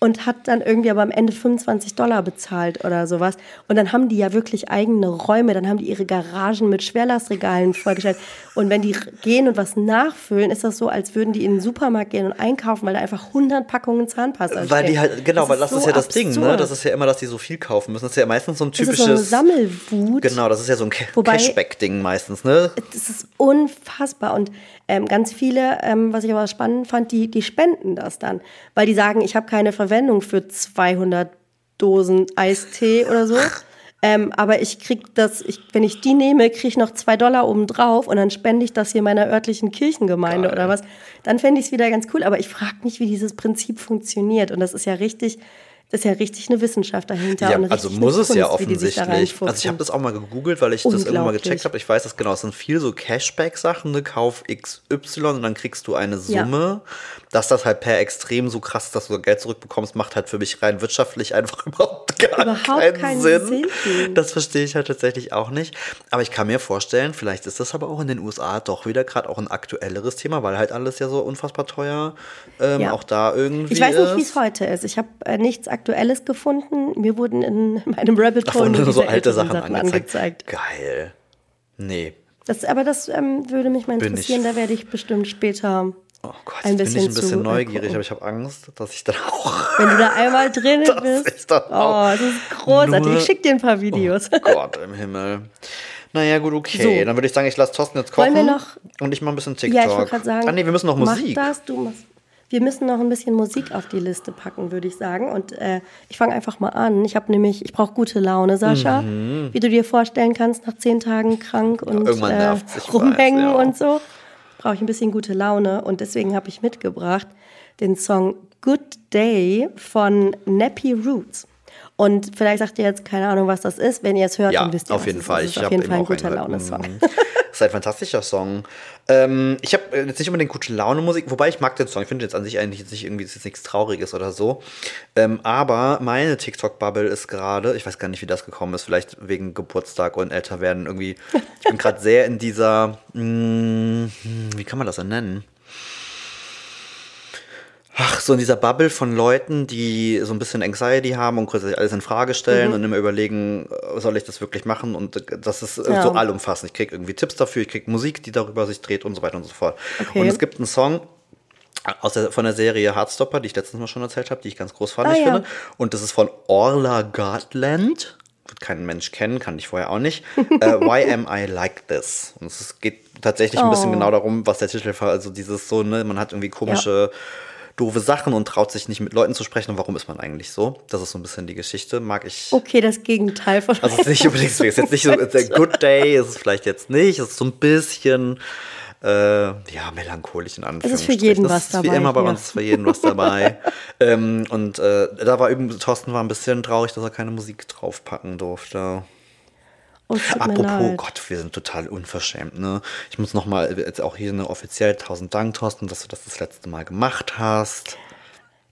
Und hat dann irgendwie aber am Ende 25 Dollar bezahlt oder sowas. Und dann haben die ja wirklich eigene Räume. Dann haben die ihre Garagen mit Schwerlastregalen vollgestellt. Und wenn die gehen und was nachfüllen, ist das so, als würden die in den Supermarkt gehen und einkaufen, weil da einfach 100 Packungen Zahnpasta Weil die stehen. halt, genau, weil das ist so ja das Ding, ne? absurd. Das ist ja immer, dass die so viel kaufen müssen. Das ist ja meistens so ein Das ist typisches. so eine Sammelwut. Genau, das ist ja so ein Cashback-Ding meistens, ne? Das ist unfassbar. Und ähm, ganz viele, ähm, was ich aber spannend fand, die, die spenden das dann. Weil die sagen, ich habe keine Verwendung für 200 Dosen Eistee oder so. Ähm, aber ich krieg das, ich, wenn ich die nehme, kriege ich noch zwei Dollar obendrauf und dann spende ich das hier meiner örtlichen Kirchengemeinde Geil. oder was. Dann fände ich es wieder ganz cool. Aber ich frage mich, wie dieses Prinzip funktioniert. Und das ist ja richtig, das ist ja richtig eine Wissenschaft dahinter. Ja, und also muss es ja Kunst, da offensichtlich. Also ich habe das auch mal gegoogelt, weil ich das irgendwann mal gecheckt habe. Ich weiß das genau, es sind viel so Cashback-Sachen, ne? Kauf XY und dann kriegst du eine Ja. Summe. Dass das halt per extrem so krass ist, dass du Geld zurückbekommst, macht halt für mich rein wirtschaftlich einfach überhaupt gar Überhaupt keinen, keinen Sinn. Sinn. Das verstehe ich halt tatsächlich auch nicht. Aber ich kann mir vorstellen, vielleicht ist das aber auch in den USA doch wieder gerade auch ein aktuelleres Thema, weil halt alles ja so unfassbar teuer ähm, Ja. auch da irgendwie Ich weiß nicht, wie es heute ist. Ich habe äh, nichts Aktuelles gefunden. Mir wurden in meinem Rabbit Hole nur so alte älteren Sachen angezeigt. angezeigt. Geil. Nee. Das, aber das ähm, würde mich mal interessieren. Da werde ich bestimmt später Oh Gott, ein jetzt bin ich ein bisschen äh, neugierig, aber ich habe Angst, dass ich dann auch. Wenn du da einmal drin Das bist. ist dann oh, auch das ist großartig. Ich schicke dir ein paar Videos. Oh Gott im Himmel. Naja, gut, okay. So. Dann würde ich sagen, ich lasse Thorsten jetzt kochen. Wollen wir noch- Und ich mache ein bisschen TikTok. Ja, ich wollte gerade sagen. Ah, nee, wir müssen noch Musik. Mach das, du machst. Wir müssen noch ein bisschen Musik auf die Liste packen, würde ich sagen. Und äh, ich fange einfach mal an. Ich habe nämlich, ich brauche gute Laune, Sascha. Wie du dir vorstellen kannst, nach zehn Tagen krank und Mhm. irgendwann äh, rumhängen weiß, ja. und so, brauche ich ein bisschen gute Laune. Und deswegen habe ich mitgebracht den Song Good Day von Nappy Roots. Und vielleicht sagt ihr jetzt keine Ahnung, was das ist. Wenn ihr es hört, Ja, dann wisst ihr, auf was jeden es Fall. ist. Ich auf jeden Fall ein guter. Laune-Song. Ist ein fantastischer Song. Ähm, ich habe äh, jetzt nicht unbedingt gute Laune Musik, wobei ich mag den Song. Ich finde jetzt an sich eigentlich jetzt nicht irgendwie ist jetzt nichts Trauriges oder so. Ähm, aber meine TikTok-Bubble ist gerade, ich weiß gar nicht, wie das gekommen ist, vielleicht wegen Geburtstag und älter werden irgendwie. Ich bin gerade sehr in dieser, mh, wie kann man das denn nennen? Ach, so in dieser Bubble von Leuten, die so ein bisschen Anxiety haben und quasi alles in Frage stellen und immer überlegen, äh, soll ich das wirklich machen? Und äh, das ist äh, Ja. so allumfassend. Ich krieg irgendwie Tipps dafür, ich krieg Musik, die darüber sich dreht und so weiter und so fort. Okay. Und es gibt einen Song aus der, von der Serie Heartstopper, die ich letztens mal schon erzählt habe, die ich ganz großartig Ah, ja. finde. Und das ist von Orla Gartland. Wird kein Mensch kennen, kann ich vorher auch nicht. äh, Why am I like this? Und es geht tatsächlich ein bisschen Oh. genau darum, was der Titel war. Also dieses so, ne, man hat irgendwie komische doofe Sachen und traut sich nicht mit Leuten zu sprechen. Und warum ist man eigentlich so? Das ist so ein bisschen die Geschichte. Mag ich. Okay, das Gegenteil von Also es ist nicht unbedingt, es ist jetzt nicht so der Good Day, ist es vielleicht jetzt nicht. Es ist so ein bisschen Äh, ja, melancholisch in Anführungszeichen. Es ist für jeden das was ist dabei Wie immer bei hier. uns ist für jeden was dabei. ähm, und äh, da war eben, Thorsten war ein bisschen traurig, dass er keine Musik draufpacken durfte. Oh, Apropos. Gott, wir sind total unverschämt, ne? Ich muss nochmal, jetzt auch hier eine offiziell tausend Dank, Thorsten, dass du das das letzte Mal gemacht hast.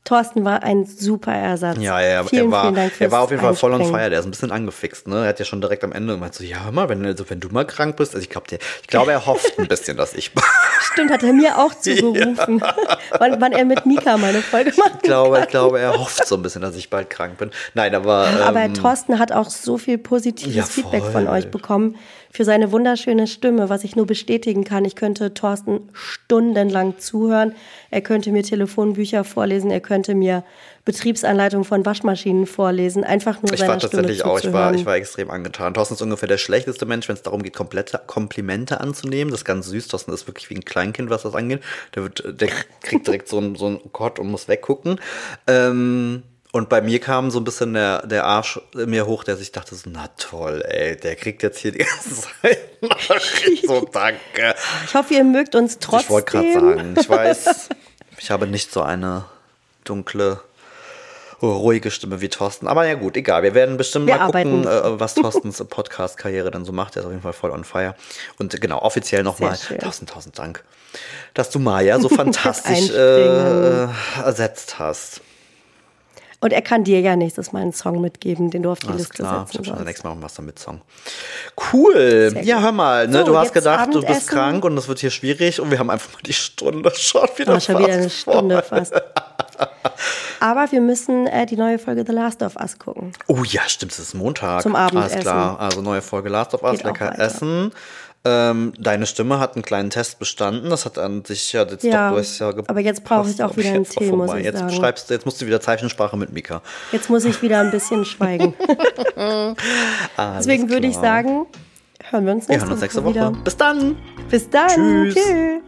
Thorsten war ein super Ersatz. Ja, ja, vielen, er war, vielen Dank er fürs war auf jeden Fall voll on Einspringen. fire. Der ist ein bisschen angefixt, ne? Er hat ja schon direkt am Ende gemeint so, ja, hör mal, wenn, also, wenn du mal krank bist, also ich glaube, ich glaube, er hofft ein bisschen, dass ich, Stimmt, hat er mir auch zugerufen, wann, wann er mit Mika meine Folge macht. ich glaube, ich glaube, er hofft so ein bisschen, dass ich bald krank bin. Nein, aber, Aber ähm, Thorsten hat auch so viel positives Ja, Feedback von euch bekommen für seine wunderschöne Stimme, was ich nur bestätigen kann. Ich könnte Thorsten stundenlang zuhören. Er könnte mir Telefonbücher vorlesen. Er könnte mir Betriebsanleitungen von Waschmaschinen vorlesen. Einfach nur ich war tatsächlich auch, ich war, ich war extrem angetan. Thorsten ist ungefähr der schlechteste Mensch, wenn es darum geht, komplette Komplimente anzunehmen. Das ist ganz süß. Thorsten ist wirklich wie ein Kleinkind, was das angeht. Der, wird, der kriegt direkt so ein, so ein Gott und muss weggucken. Ähm, und bei mir kam so ein bisschen der, der Arsch in mir hoch, der sich dachte so, na toll, ey, der kriegt jetzt hier die ganze Zeit. So, danke. ich hoffe, ihr mögt uns trotzdem. Ich wollte gerade sagen, ich weiß, ich habe nicht so eine dunkle, ruhige Stimme wie Thorsten. Aber ja gut, egal. Wir werden bestimmt Wir mal gucken, äh, was Thorstens Podcast-Karriere dann so macht. Er ist auf jeden Fall voll on fire. Und genau, offiziell nochmal tausend, tausend Dank, dass du Maya so fantastisch äh, äh, ersetzt hast. Und er kann dir ja nächstes Mal einen Song mitgeben, den du auf die Alles Liste klar, setzen habe schon das sollst. nächste Mal was damit Song. Cool. Ja, hör mal, ne, So, du hast gedacht, du bist Abendessen. krank und das wird hier schwierig und wir haben einfach mal die Stunde schon wieder Ah, schon wieder eine fast Stunde fast. Aber wir müssen äh, die neue Folge The Last of Us gucken. Oh ja, stimmt, es ist Montag. Zum Alles Abendessen. klar. Also neue Folge Last of Us, Geht lecker essen. Ähm, deine Stimme hat einen kleinen Test bestanden. Das hat an sich ja jetzt ja, doch durchaus ja. Aber jetzt brauche ich auch wieder ein Tee, jetzt sagen. Schreibst, jetzt musst du wieder Zeichensprache mit Mika. Jetzt muss ich wieder ein bisschen schweigen. Deswegen würde ich sagen, hören wir uns nächste, wir hören uns nächste Woche, Woche. Bis dann. Bis dann. Tschüss. Tschüss.